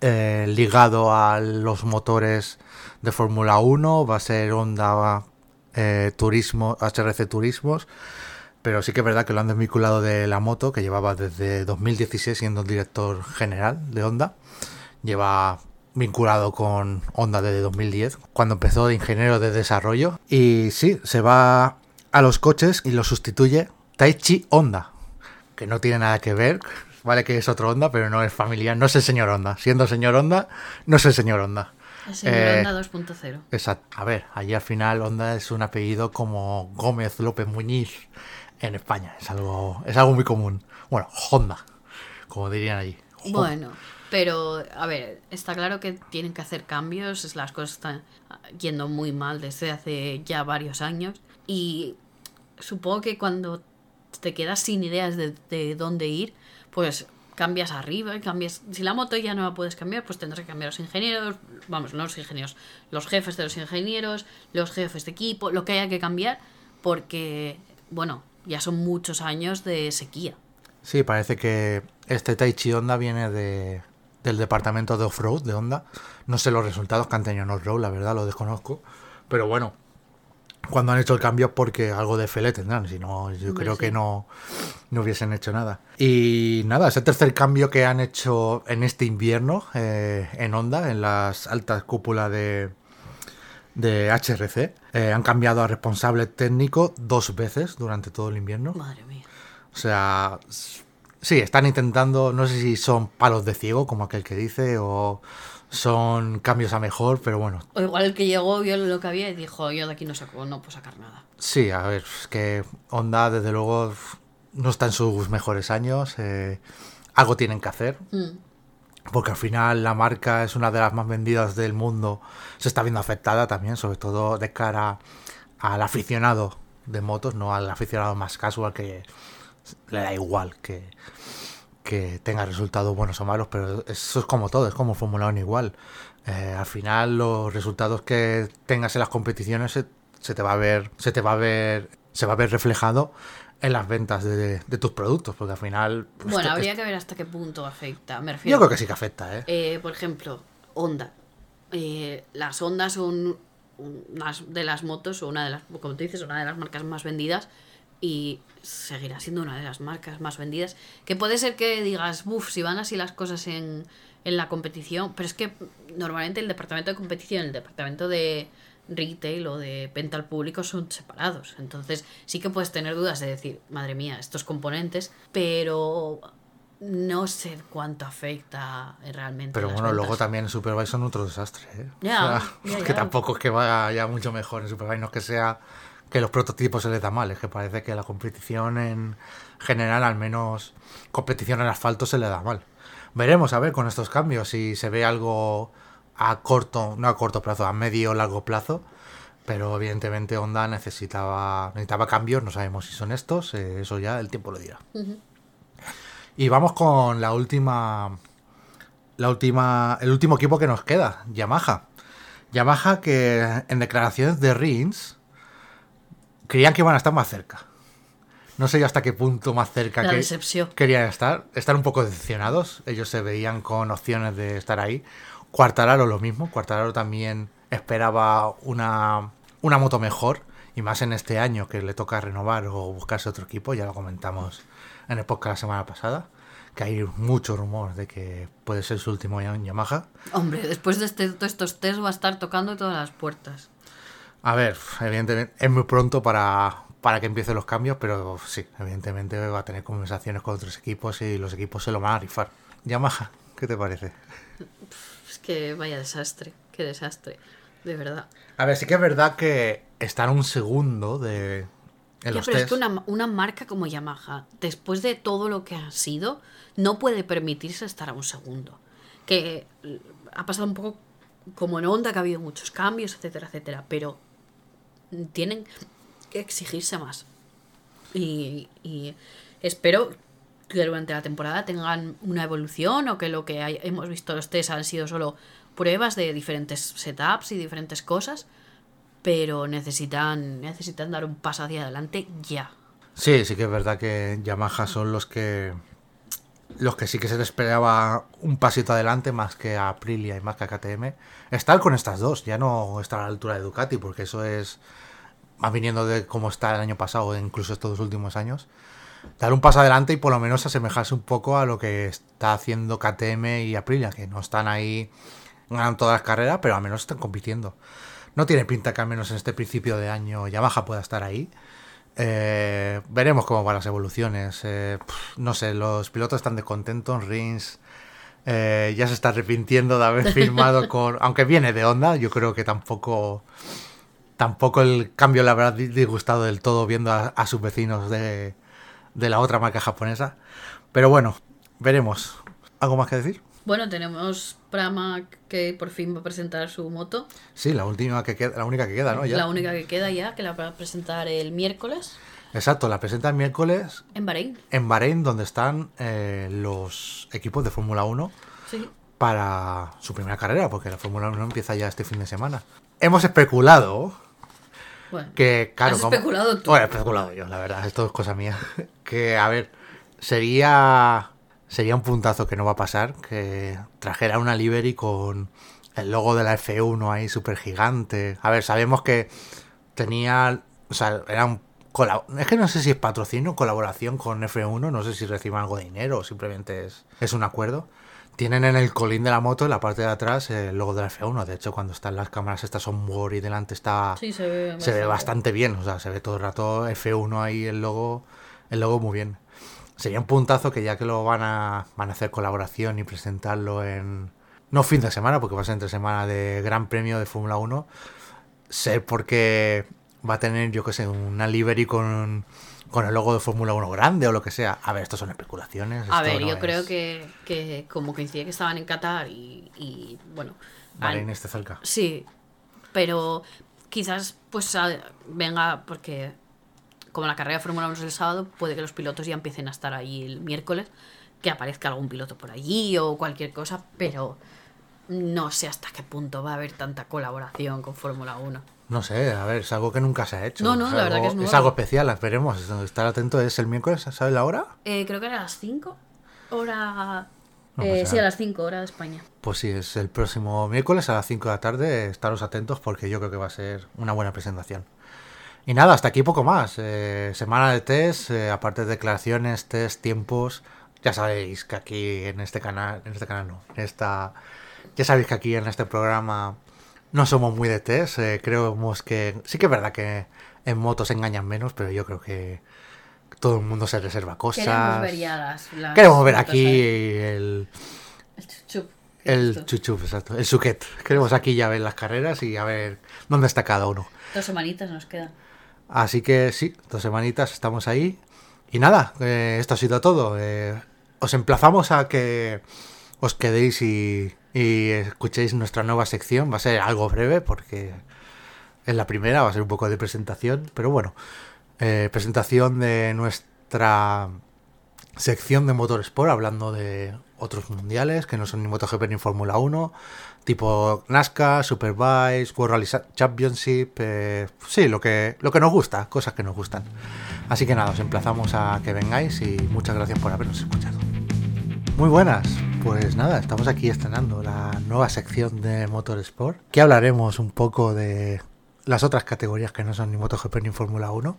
ligado a los motores de Fórmula 1, va a ser Honda eh, Turismo, HRC Turismos, pero sí que es verdad que lo han desvinculado de la moto, que llevaba desde 2016 siendo el director general de Honda, lleva vinculado con Honda desde 2010, cuando empezó de ingeniero de desarrollo. Y sí, se va a los coches y lo sustituye Taichi Honda, que no tiene nada que ver, vale que es otro Honda, pero no es familiar, no es el señor Honda. Siendo señor Honda, no es el señor Honda. El señor Eh, Honda 2.0. Exacto. A ver, allí al final Honda es un apellido como Gómez López Muñiz en España. Es algo, es algo muy común. Bueno, Honda, como dirían allí. Honda. Bueno, pero a ver, está claro que tienen que hacer cambios, es- las cosas están yendo muy mal desde hace ya varios años y supongo que cuando te quedas sin ideas de, de dónde ir, pues cambias arriba, cambias, si la moto ya no la puedes cambiar, pues tendrás que cambiar los ingenieros, vamos, no los ingenieros, los jefes de los ingenieros, los jefes de equipo, lo que haya que cambiar, porque, bueno, ya son muchos años de sequía. Sí, parece que este Taichi Honda viene de, del departamento de off-road de Honda. No sé los resultados que han tenido en off-road, la verdad, lo desconozco. Pero bueno, cuando han hecho el cambio porque algo de fe le tendrán, si no, yo creo que no, no hubiesen hecho nada. Y nada, ese tercer cambio que han hecho en este invierno eh, en Honda, en las altas cúpulas de, de HRC, eh, han cambiado a responsable técnico dos veces durante todo el invierno. Madre mía. O sea, sí, están intentando, no sé si son palos de ciego, como aquel que dice, o son cambios a mejor, pero bueno, O igual el que llegó vio lo que había y dijo, yo de aquí no saco, no puedo sacar nada. sí, a ver, es que Honda desde luego no está en sus mejores años, eh, algo tienen que hacer, Mm. porque al final la marca es una de las más vendidas del mundo, se está viendo afectada también, sobre todo de cara al aficionado de motos, no al aficionado más casual que le da igual que, que tenga resultados buenos o malos, pero eso es como todo, es como Fórmula 1 igual. Eh, al final los resultados que tengas en las competiciones se, se te va a ver, se te va a ver, se va a ver reflejado en las ventas de, de tus productos, porque al final pues, Bueno, esto- habría es- que ver hasta qué punto afecta. Me yo refiero. creo que sí que afecta, ¿eh? Eh, por ejemplo, Honda. Eh, las Hondas son unas de las motos, o una de las, como tú dices, una de las marcas más vendidas y seguirá siendo una de las marcas más vendidas. Que puede ser que digas, uff, si van así las cosas en, en la competición, pero es que normalmente el departamento de competición, el departamento de retail o de venta al público son separados. Entonces sí que puedes tener dudas de decir, madre mía, estos componentes, pero no sé cuánto afecta realmente. Pero bueno, luego ventas. también en Superbike son otro desastre, ¿eh? Ya, O sea, ya, [laughs] que tampoco es que vaya mucho mejor en Superbike, no es que sea que los prototipos se les da mal, es que parece que la competición en general, al menos competición en asfalto, se le da mal. Veremos a ver con estos cambios si se ve algo a corto, no a corto plazo, a medio o largo plazo. Pero evidentemente Honda necesitaba, necesitaba cambios, no sabemos si son estos, eh, eso ya el tiempo lo dirá. Y vamos con la última. La última. El último equipo que nos queda, Yamaha. Yamaha que en declaraciones de Rins creían que iban a estar más cerca. No sé yo hasta qué punto más cerca que querían estar. Están un poco decepcionados. Ellos se veían con opciones de estar ahí. Cuartararo lo mismo. Cuartararo también esperaba una, una moto mejor. Y más en este año que le toca renovar o buscarse otro equipo. Ya lo comentamos en el podcast la semana pasada. Que hay mucho rumor de que puede ser su último año en Yamaha. Hombre, después de este- todos estos test va a estar tocando todas las puertas. A ver, evidentemente es muy pronto para, para que empiecen los cambios, pero sí, evidentemente va a tener conversaciones con otros equipos y los equipos se lo van a rifar. Yamaha, ¿qué te parece? Es que vaya desastre, qué desastre, de verdad. A ver, sí que es verdad que están un segundo de en Ya, los pero es que una, una marca como Yamaha, después de todo lo que ha sido, no puede permitirse estar a un segundo. Que eh, ha pasado un poco como en Honda, que ha habido muchos cambios, etcétera, etcétera, pero tienen que exigirse más. Y, espero que durante la temporada tengan una evolución o que lo que hay- hemos visto los test han sido solo pruebas de diferentes setups y diferentes cosas, pero necesitan, necesitan dar un paso hacia adelante ya. Sí, sí que es verdad que Yamaha son los que los que sí que se les esperaba un pasito adelante más que Aprilia y más que a KTM. Estar con estas dos, ya no estar a la altura de Ducati, porque eso es más viniendo de cómo está el año pasado, incluso estos dos últimos años. dar un paso adelante y por lo menos asemejarse un poco a lo que está haciendo KTM y Aprilia, que no están ahí ganando todas las carreras, pero al menos están compitiendo. No tiene pinta que al menos en este principio de año Yamaha pueda estar ahí. Eh, veremos cómo van las evoluciones. Eh, no sé, los pilotos están descontentos. Rins eh, ya se está arrepintiendo de haber [laughs] firmado con. Aunque viene de onda, yo creo que tampoco. Tampoco el cambio le habrá di- disgustado del todo viendo a, a sus vecinos de, de la otra marca japonesa. Pero bueno, veremos. ¿Algo más que decir? Bueno, tenemos Pramac que por fin va a presentar su moto. Sí, la última que queda, la única que queda, ¿no? Ya. La única que queda ya, que la va a presentar el miércoles Exacto, la presenta el miércoles en Bahrein. en Bahrein, donde están eh, los equipos de Fórmula 1 Sí. para su primera carrera, porque la Fórmula 1 empieza ya este fin de semana. Hemos especulado Bueno, que, claro, Has como- especulado tú. Bueno, he especulado yo, la verdad, esto es cosa mía. [laughs] Que, a ver, sería sería un puntazo que no va a pasar, que trajera una livery con el logo de la F1 ahí súper gigante. A ver, sabemos que tenía, o sea, era un es que no sé si es patrocinio o colaboración con F1, no sé si reciben algo de dinero o simplemente es, es un acuerdo. Tienen en el colín de la moto, en la parte de atrás, el logo de la F1. De hecho, cuando están las cámaras estas onboard y delante está sí, se ve se ve bastante bien, o sea, se ve todo el rato F1 ahí el logo, el logo muy bien. Sería un puntazo que ya que lo van a van a hacer colaboración y presentarlo en no fin de semana, porque va a ser entre semana de Gran Premio de Fórmula 1, ser porque va a tener, yo que sé, una livery con con el logo de Fórmula 1 grande o lo que sea. A ver, esto son especulaciones. A ver, no yo creo que, que como coincide que estaban en Qatar y, y, bueno, Bahrein han- esté cerca. sí, pero quizás pues venga porque como la carrera de Fórmula 1 es el sábado, puede que los pilotos ya empiecen a estar ahí el miércoles, que aparezca algún piloto por allí o cualquier cosa, pero no sé hasta qué punto va a haber tanta colaboración con Fórmula 1. No sé, a ver, es algo que nunca se ha hecho. No, no, la verdad que es nuevo. algo especial, veremos. Estar atento es el miércoles, ¿sabes la hora? Eh, creo que era a las 5. Hora. No eh, sí, a las 5 hora de España. Pues sí, es el próximo miércoles a las 5 de la tarde. Estaros atentos porque yo creo que va a ser una buena presentación. Y nada, hasta aquí poco más. Eh, semana de test, eh, aparte de declaraciones, test, tiempos. Ya sabéis que aquí en este canal, en este canal no, en esta, ya sabéis que aquí en este programa no somos muy de test. Eh, creemos que sí que es verdad que en motos engañan menos, pero yo creo que todo el mundo se reserva cosas. Queremos ver Queremos aquí el, El chuchup. ¿qué es el chuchup, exacto. El suquet. Queremos aquí ya ver las carreras y a ver dónde está cada uno. Dos semanitas nos quedan. Así que sí, dos semanitas estamos ahí. Y nada, esto ha sido todo. Eh, os emplazamos a que os quedéis y, y escuchéis nuestra nueva sección. Va a ser algo breve porque es la primera, va a ser un poco de presentación. Pero bueno, eh, presentación de nuestra sección de Motorsport, hablando de otros mundiales que no son ni MotoGP ni Fórmula 1, tipo NASCAR, Superbikes, World Rally Championship, eh, sí, lo que, lo que nos gusta, cosas que nos gustan. Así que nada, os emplazamos a que vengáis y muchas gracias por habernos escuchado. Muy buenas, pues nada, estamos aquí estrenando la nueva sección de Motorsport, que hablaremos un poco de las otras categorías que no son ni MotoGP ni Fórmula 1,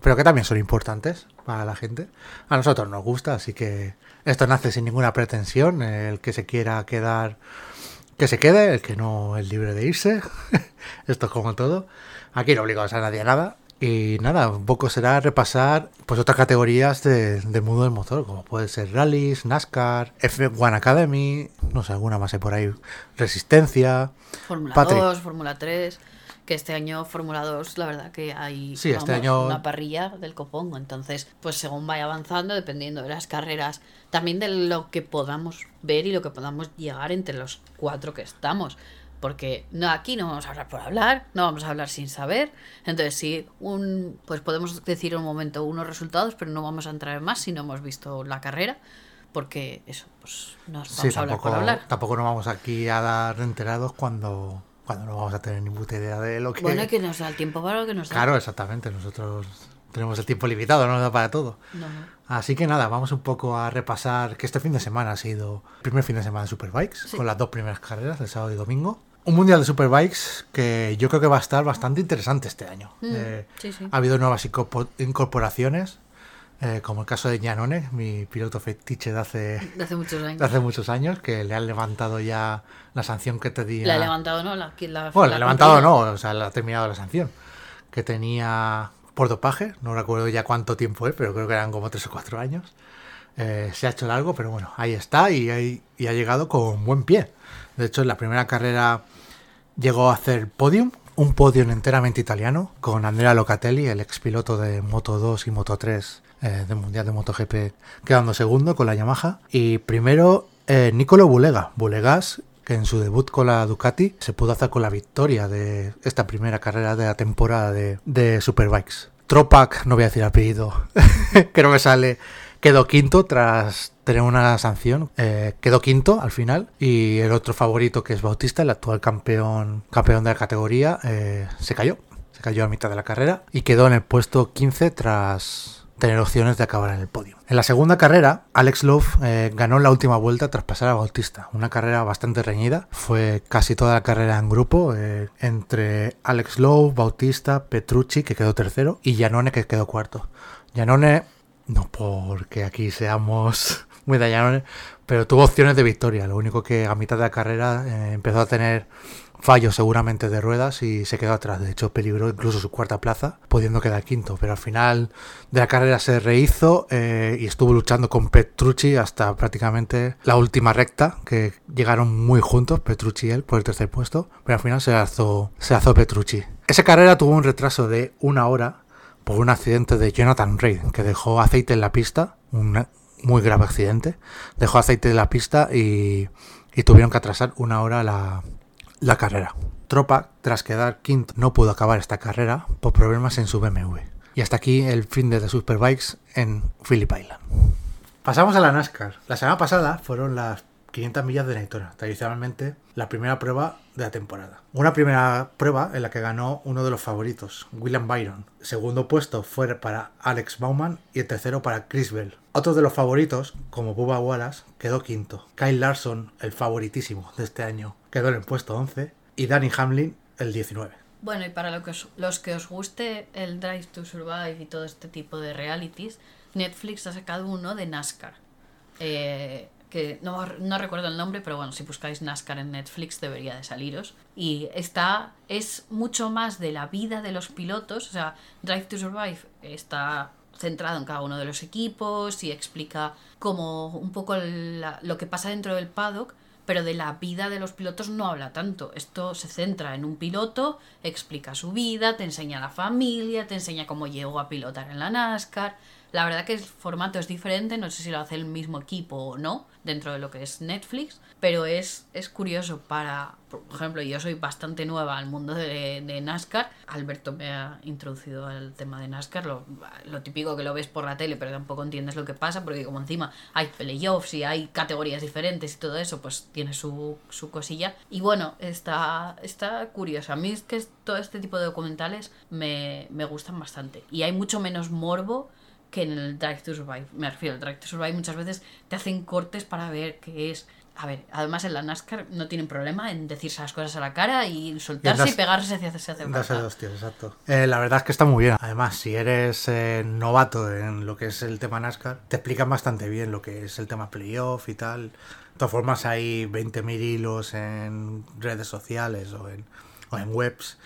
pero que también son importantes para la gente. A nosotros nos gusta, así que esto nace sin ninguna pretensión. El que se quiera quedar, que se quede, el que no es libre de irse. [laughs] esto es como todo. Aquí no obligamos a nadie a nada. Y nada, un poco será repasar pues otras categorías de- del mundo del motor, como puede ser rallies, NASCAR, F1 Academy, no sé, alguna más hay por ahí, Resistencia. Fórmula Patrick. 2, Fórmula 3. Que este año Fórmula 2, la verdad que hay Sí, este año- una parrilla del copón. Entonces, pues según vaya avanzando, dependiendo de las carreras, también de lo que podamos ver y lo que podamos llegar entre los cuatro que estamos. Porque no, aquí no vamos a hablar por hablar, no vamos a hablar sin saber. Entonces, sí, un, pues podemos decir en un momento unos resultados, pero no vamos a entrar en más si no hemos visto la carrera. Porque eso, pues no vamos Sí, a hablar tampoco, por hablar. tampoco nos vamos aquí a dar enterados cuando, cuando no vamos a tener ni puta idea de lo que... Bueno, es que nos da el tiempo para lo que nos da. Claro, exactamente. Nosotros tenemos el tiempo limitado, no nos da para todo. No. Así que nada, vamos un poco a repasar que este fin de semana ha sido el primer fin de semana de Superbikes, Sí. con las dos primeras carreras, el sábado y domingo. Un mundial de Superbikes que yo creo que va a estar bastante interesante este año. Mm, Eh, sí, sí. Ha habido nuevas incorpor- incorporaciones. Eh, como el caso de Giannone, mi piloto fetiche de hace, De hace muchos años. de hace muchos años, que le han levantado ya la sanción que tenía. La he levantado, ¿no? La, la, Bueno, la ha levantado no, o sea, la ha terminado la sanción. Que tenía por dopaje, no recuerdo ya cuánto tiempo es, pero creo que eran como tres o cuatro años. Eh, se ha hecho largo, pero bueno, ahí está y, ahí- y ha llegado con buen pie. De hecho, en la primera carrera llegó a hacer podium, un podium enteramente italiano, con Andrea Locatelli, el expiloto de Moto 2 y Moto 3 eh, del Mundial de MotoGP, quedando segundo con la Yamaha. Y primero, eh, Nicolo Bulega, Bulegas, que en su debut con la Ducati se pudo hacer con la victoria de esta primera carrera de la temporada de, Superbikes. Tropac, no voy a decir apellido, [laughs] creo que sale, quedó quinto tras tener una sanción, eh, quedó quinto al final y el otro favorito que es Bautista, el actual campeón, campeón de la categoría, eh, se cayó, se cayó a mitad de la carrera y quedó en el puesto 15 tras tener opciones de acabar en el podio. En la segunda carrera, Alex Love eh, ganó la última vuelta tras pasar a Bautista. Una carrera bastante reñida. Fue casi toda la carrera en grupo eh, entre Alex Love, Bautista, Petrucci, que quedó tercero, y Janone, que quedó cuarto. Janone, no porque aquí seamos [laughs] muy de Janone, pero tuvo opciones de victoria. Lo único que a mitad de la carrera eh, empezó a tener fallos seguramente de ruedas y se quedó atrás. De hecho, peligró incluso su cuarta plaza, pudiendo quedar quinto. Pero al final de la carrera se rehizo eh, y estuvo luchando con Petrucci hasta prácticamente la última recta, que llegaron muy juntos, Petrucci y él, por el tercer puesto. Pero al final se alzó, se alzó Petrucci. Esa carrera tuvo un retraso de una hora por un accidente de Jonathan Reid, que dejó aceite en la pista, un muy grave accidente. Dejó aceite en la pista y tuvieron que atrasar una hora la, la carrera. Tropa, tras quedar quinto, no pudo acabar esta carrera por problemas en su BMW. Y hasta aquí el fin de The Superbikes en Phillip Island. Pasamos a la NASCAR. La semana pasada fueron las 500 millas de Daytona, tradicionalmente la primera prueba de la temporada. Una primera prueba en la que ganó uno de los favoritos, William Byron. Segundo puesto fue para Alex Bauman y el tercero para Chris Bell. Otro de los favoritos, como Bubba Wallace, quedó quinto. Kyle Larson, el favoritísimo de este año, quedó en el puesto 11 y Danny Hamlin el 19. Bueno, y para los que os guste el Drive to Survive y todo este tipo de realities, Netflix ha sacado uno de NASCAR. Eh, que no, no recuerdo el nombre, pero bueno, si buscáis NASCAR en Netflix debería de saliros. Y está, es mucho más de la vida de los pilotos. O sea, Drive to Survive está centrado en cada uno de los equipos y explica como un poco lo que pasa dentro del paddock, pero de la vida de los pilotos no habla tanto. Esto se centra en un piloto, explica su vida, te enseña la familia, te enseña cómo llegó a pilotar en la NASCAR. La verdad que el formato es diferente, no sé si lo hace el mismo equipo o no, dentro de lo que es Netflix, pero es, es curioso para, por ejemplo, yo soy bastante nueva al mundo de, de NASCAR, Alberto me ha introducido al tema de NASCAR, lo, lo típico que lo ves por la tele, pero tampoco entiendes lo que pasa, porque como encima hay playoffs y hay categorías diferentes y todo eso, pues tiene su, su cosilla. Y bueno, está, está curioso. A mí es que todo este tipo de documentales me, me gustan bastante. Y hay mucho menos morbo que en el Drive to Survive. Me refiero, el Drive to Survive muchas veces te hacen cortes para ver qué es. A ver, además en la NASCAR no tienen problema en decirse las cosas a la cara y soltarse y, das- pegarse si hace, si hace falta. dos tíos, exacto. Eh, la verdad es que está muy bien. Además, si eres eh, novato en lo que es el tema NASCAR, te explican bastante bien lo que es el tema playoff y tal. De todas formas, hay 20.000 hilos en redes sociales o en, o en webs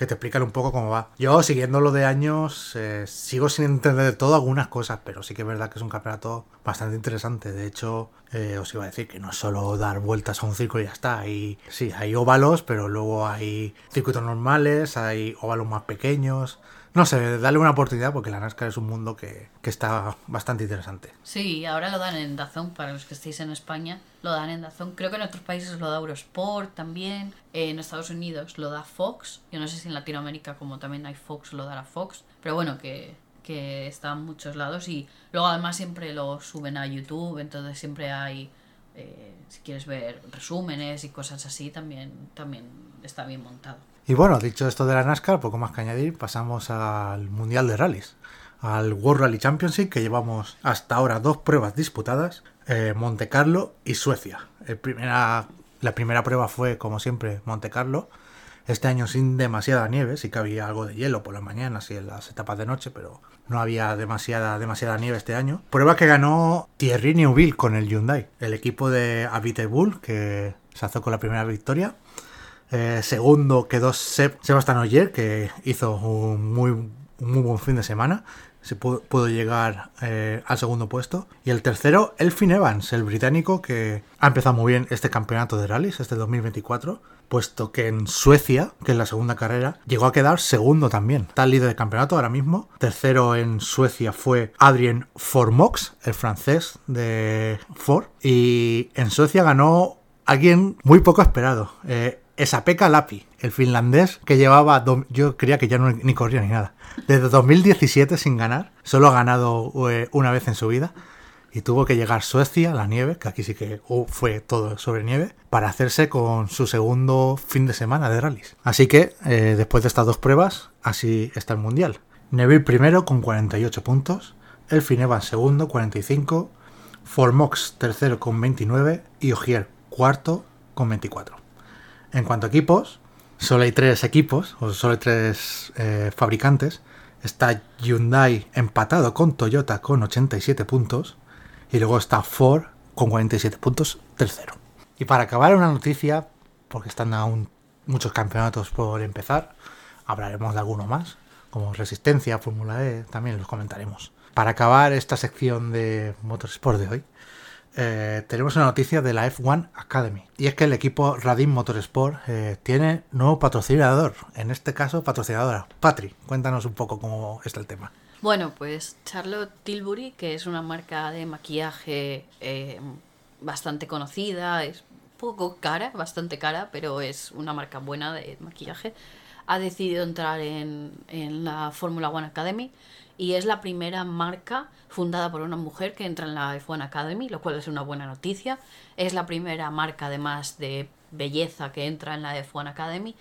que te explican un poco cómo va. Yo, siguiéndolo de años, eh, sigo sin entender de todo algunas cosas, pero sí que es verdad que es un campeonato bastante interesante. De hecho, eh, os iba a decir que no es solo dar vueltas a un circo y ya está. Hay, sí, hay óvalos, pero luego hay circuitos normales, hay óvalos más pequeños. No sé, dale una oportunidad porque la NASCAR es un mundo que, que está bastante interesante. Sí, ahora lo dan en Dazón, para los que estéis en España, lo dan en Dazón. Creo que en otros países lo da Eurosport también. En Estados Unidos lo da Fox. Yo no sé si en Latinoamérica, como también hay Fox, lo dará Fox. Pero bueno, que, que está en muchos lados. Y luego además siempre lo suben a YouTube, entonces siempre hay, eh, si quieres ver resúmenes y cosas así, también, también está bien montado. Y bueno, dicho esto de la NASCAR, poco más que añadir, pasamos al Mundial de Rallys, al World Rally Championship, que llevamos hasta ahora dos pruebas disputadas, eh, Monte Carlo y Suecia. Primera, la primera prueba fue, como siempre, Monte Carlo, Este año sin demasiada nieve, sí que había algo de hielo por las mañanas y en las etapas de noche, pero no había demasiada, demasiada nieve este año. Prueba que ganó Thierry Neuville con el Hyundai, el equipo de Bull, que se alzó con la primera victoria. Eh, segundo quedó Seb, Sebastián Oyer, que hizo un muy, muy buen fin de semana. Se pudo, llegar eh, al segundo puesto. Y el tercero, Elfin Evans, el británico, que ha empezado muy bien este campeonato de rallies, este 2024 puesto que en Suecia, que es la segunda carrera, llegó a quedar segundo también. Está líder del campeonato ahora mismo. Tercero en Suecia fue Adrien Formox, el francés de Ford. Y en Suecia ganó alguien muy poco esperado. Eh, Esapeka Lapi, el finlandés que llevaba, yo creía que ya no ni corría ni nada, desde 2017 sin ganar, solo ha ganado eh, una vez en su vida y tuvo que llegar Suecia, la nieve, que aquí sí que uh, fue todo sobre nieve, para hacerse con su segundo fin de semana de rallies. Así que, eh, después de estas dos pruebas, así está el Mundial. Neville primero con 48 puntos, Elfin Evans segundo, 45, Formox tercero con 29 y Ogier cuarto con 24. En cuanto a equipos, solo hay tres equipos, o solo hay tres eh, fabricantes. Está Hyundai empatado con Toyota con 87 puntos. Y luego está Ford con 47 puntos, tercero. Y para acabar una noticia, porque están aún muchos campeonatos por empezar, hablaremos de alguno más, como Resistencia, Fórmula E, también los comentaremos. Para acabar esta sección de Motorsport de hoy, eh, tenemos una noticia de la F1 Academy. Y es que el equipo Radin Motorsport eh, tiene nuevo patrocinador. En este caso, patrocinadora. Patri, cuéntanos un poco cómo está el tema. Bueno, pues Charlotte Tilbury, que es una marca de maquillaje eh, bastante conocida, es poco cara, bastante cara, pero es una marca buena de maquillaje, ha decidido entrar en, la Fórmula One Academy y es la primera marca fundada por una mujer que entra en la F1 Academy, lo cual es una buena noticia. Es la primera marca además de belleza que entra en la F1 Academy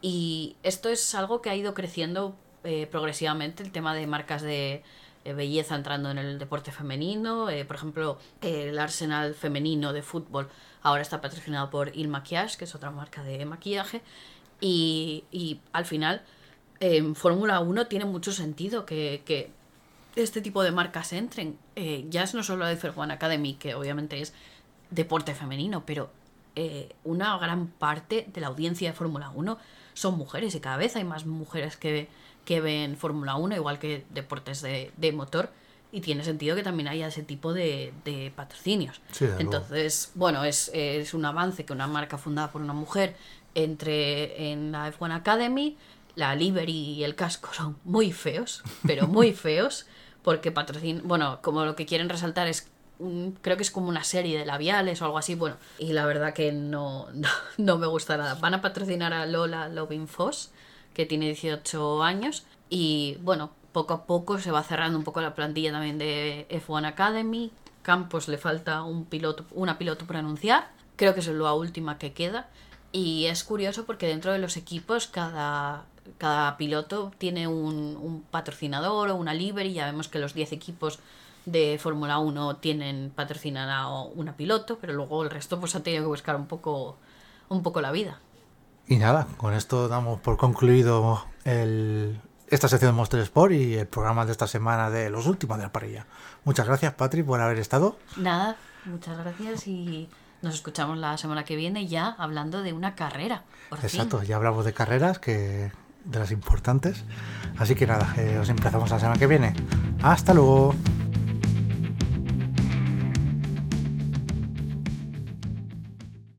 y esto es algo que ha ido creciendo eh, progresivamente, el tema de marcas de eh, belleza entrando en el deporte femenino. eh, por ejemplo, el Arsenal femenino de fútbol ahora está patrocinado por Il Maquillage, que es otra marca de maquillaje. Y, y al final, en Fórmula 1 tiene mucho sentido que, que este tipo de marcas entren. Eh, ya es no solo la de F1 Academy, que obviamente es deporte femenino, pero eh, una gran parte de la audiencia de Fórmula 1 son mujeres y cada vez hay más mujeres que, que ven Fórmula 1, igual que deportes de, de motor, y tiene sentido que también haya ese tipo de, de patrocinios. Sí. Entonces, bueno, es, es un avance que una marca fundada por una mujer entre en la F1 Academy. La livery y el casco son muy feos, pero muy [laughs] feos, porque patrocinan, bueno, como lo que quieren resaltar es un- creo que es como una serie de labiales o algo así, bueno, y la verdad que no, [laughs] no, no me gusta nada. Van a patrocinar a Lola Lovin Foss, que tiene 18 años, y bueno, poco a poco se va cerrando un poco la plantilla también de F1 Academy. Campos le falta un piloto, una piloto por anunciar, creo que es la última que queda. Y es curioso porque dentro de los equipos cada, cada piloto tiene un, un patrocinador o una livery. Ya vemos que los 10 equipos de Fórmula 1 tienen patrocinada una piloto, pero luego el resto pues ha tenido que buscar un poco, un poco la vida. Y nada, con esto damos por concluido el, esta sección de Monster Sport y el programa de esta semana de los últimos de la parrilla. Muchas gracias, Patri, por haber estado. Nada, muchas gracias y nos escuchamos la semana que viene ya hablando de una carrera. Por fin. Exacto, ya hablamos de carreras, que de las importantes. Así que nada, eh, os empezamos la semana que viene. Hasta luego.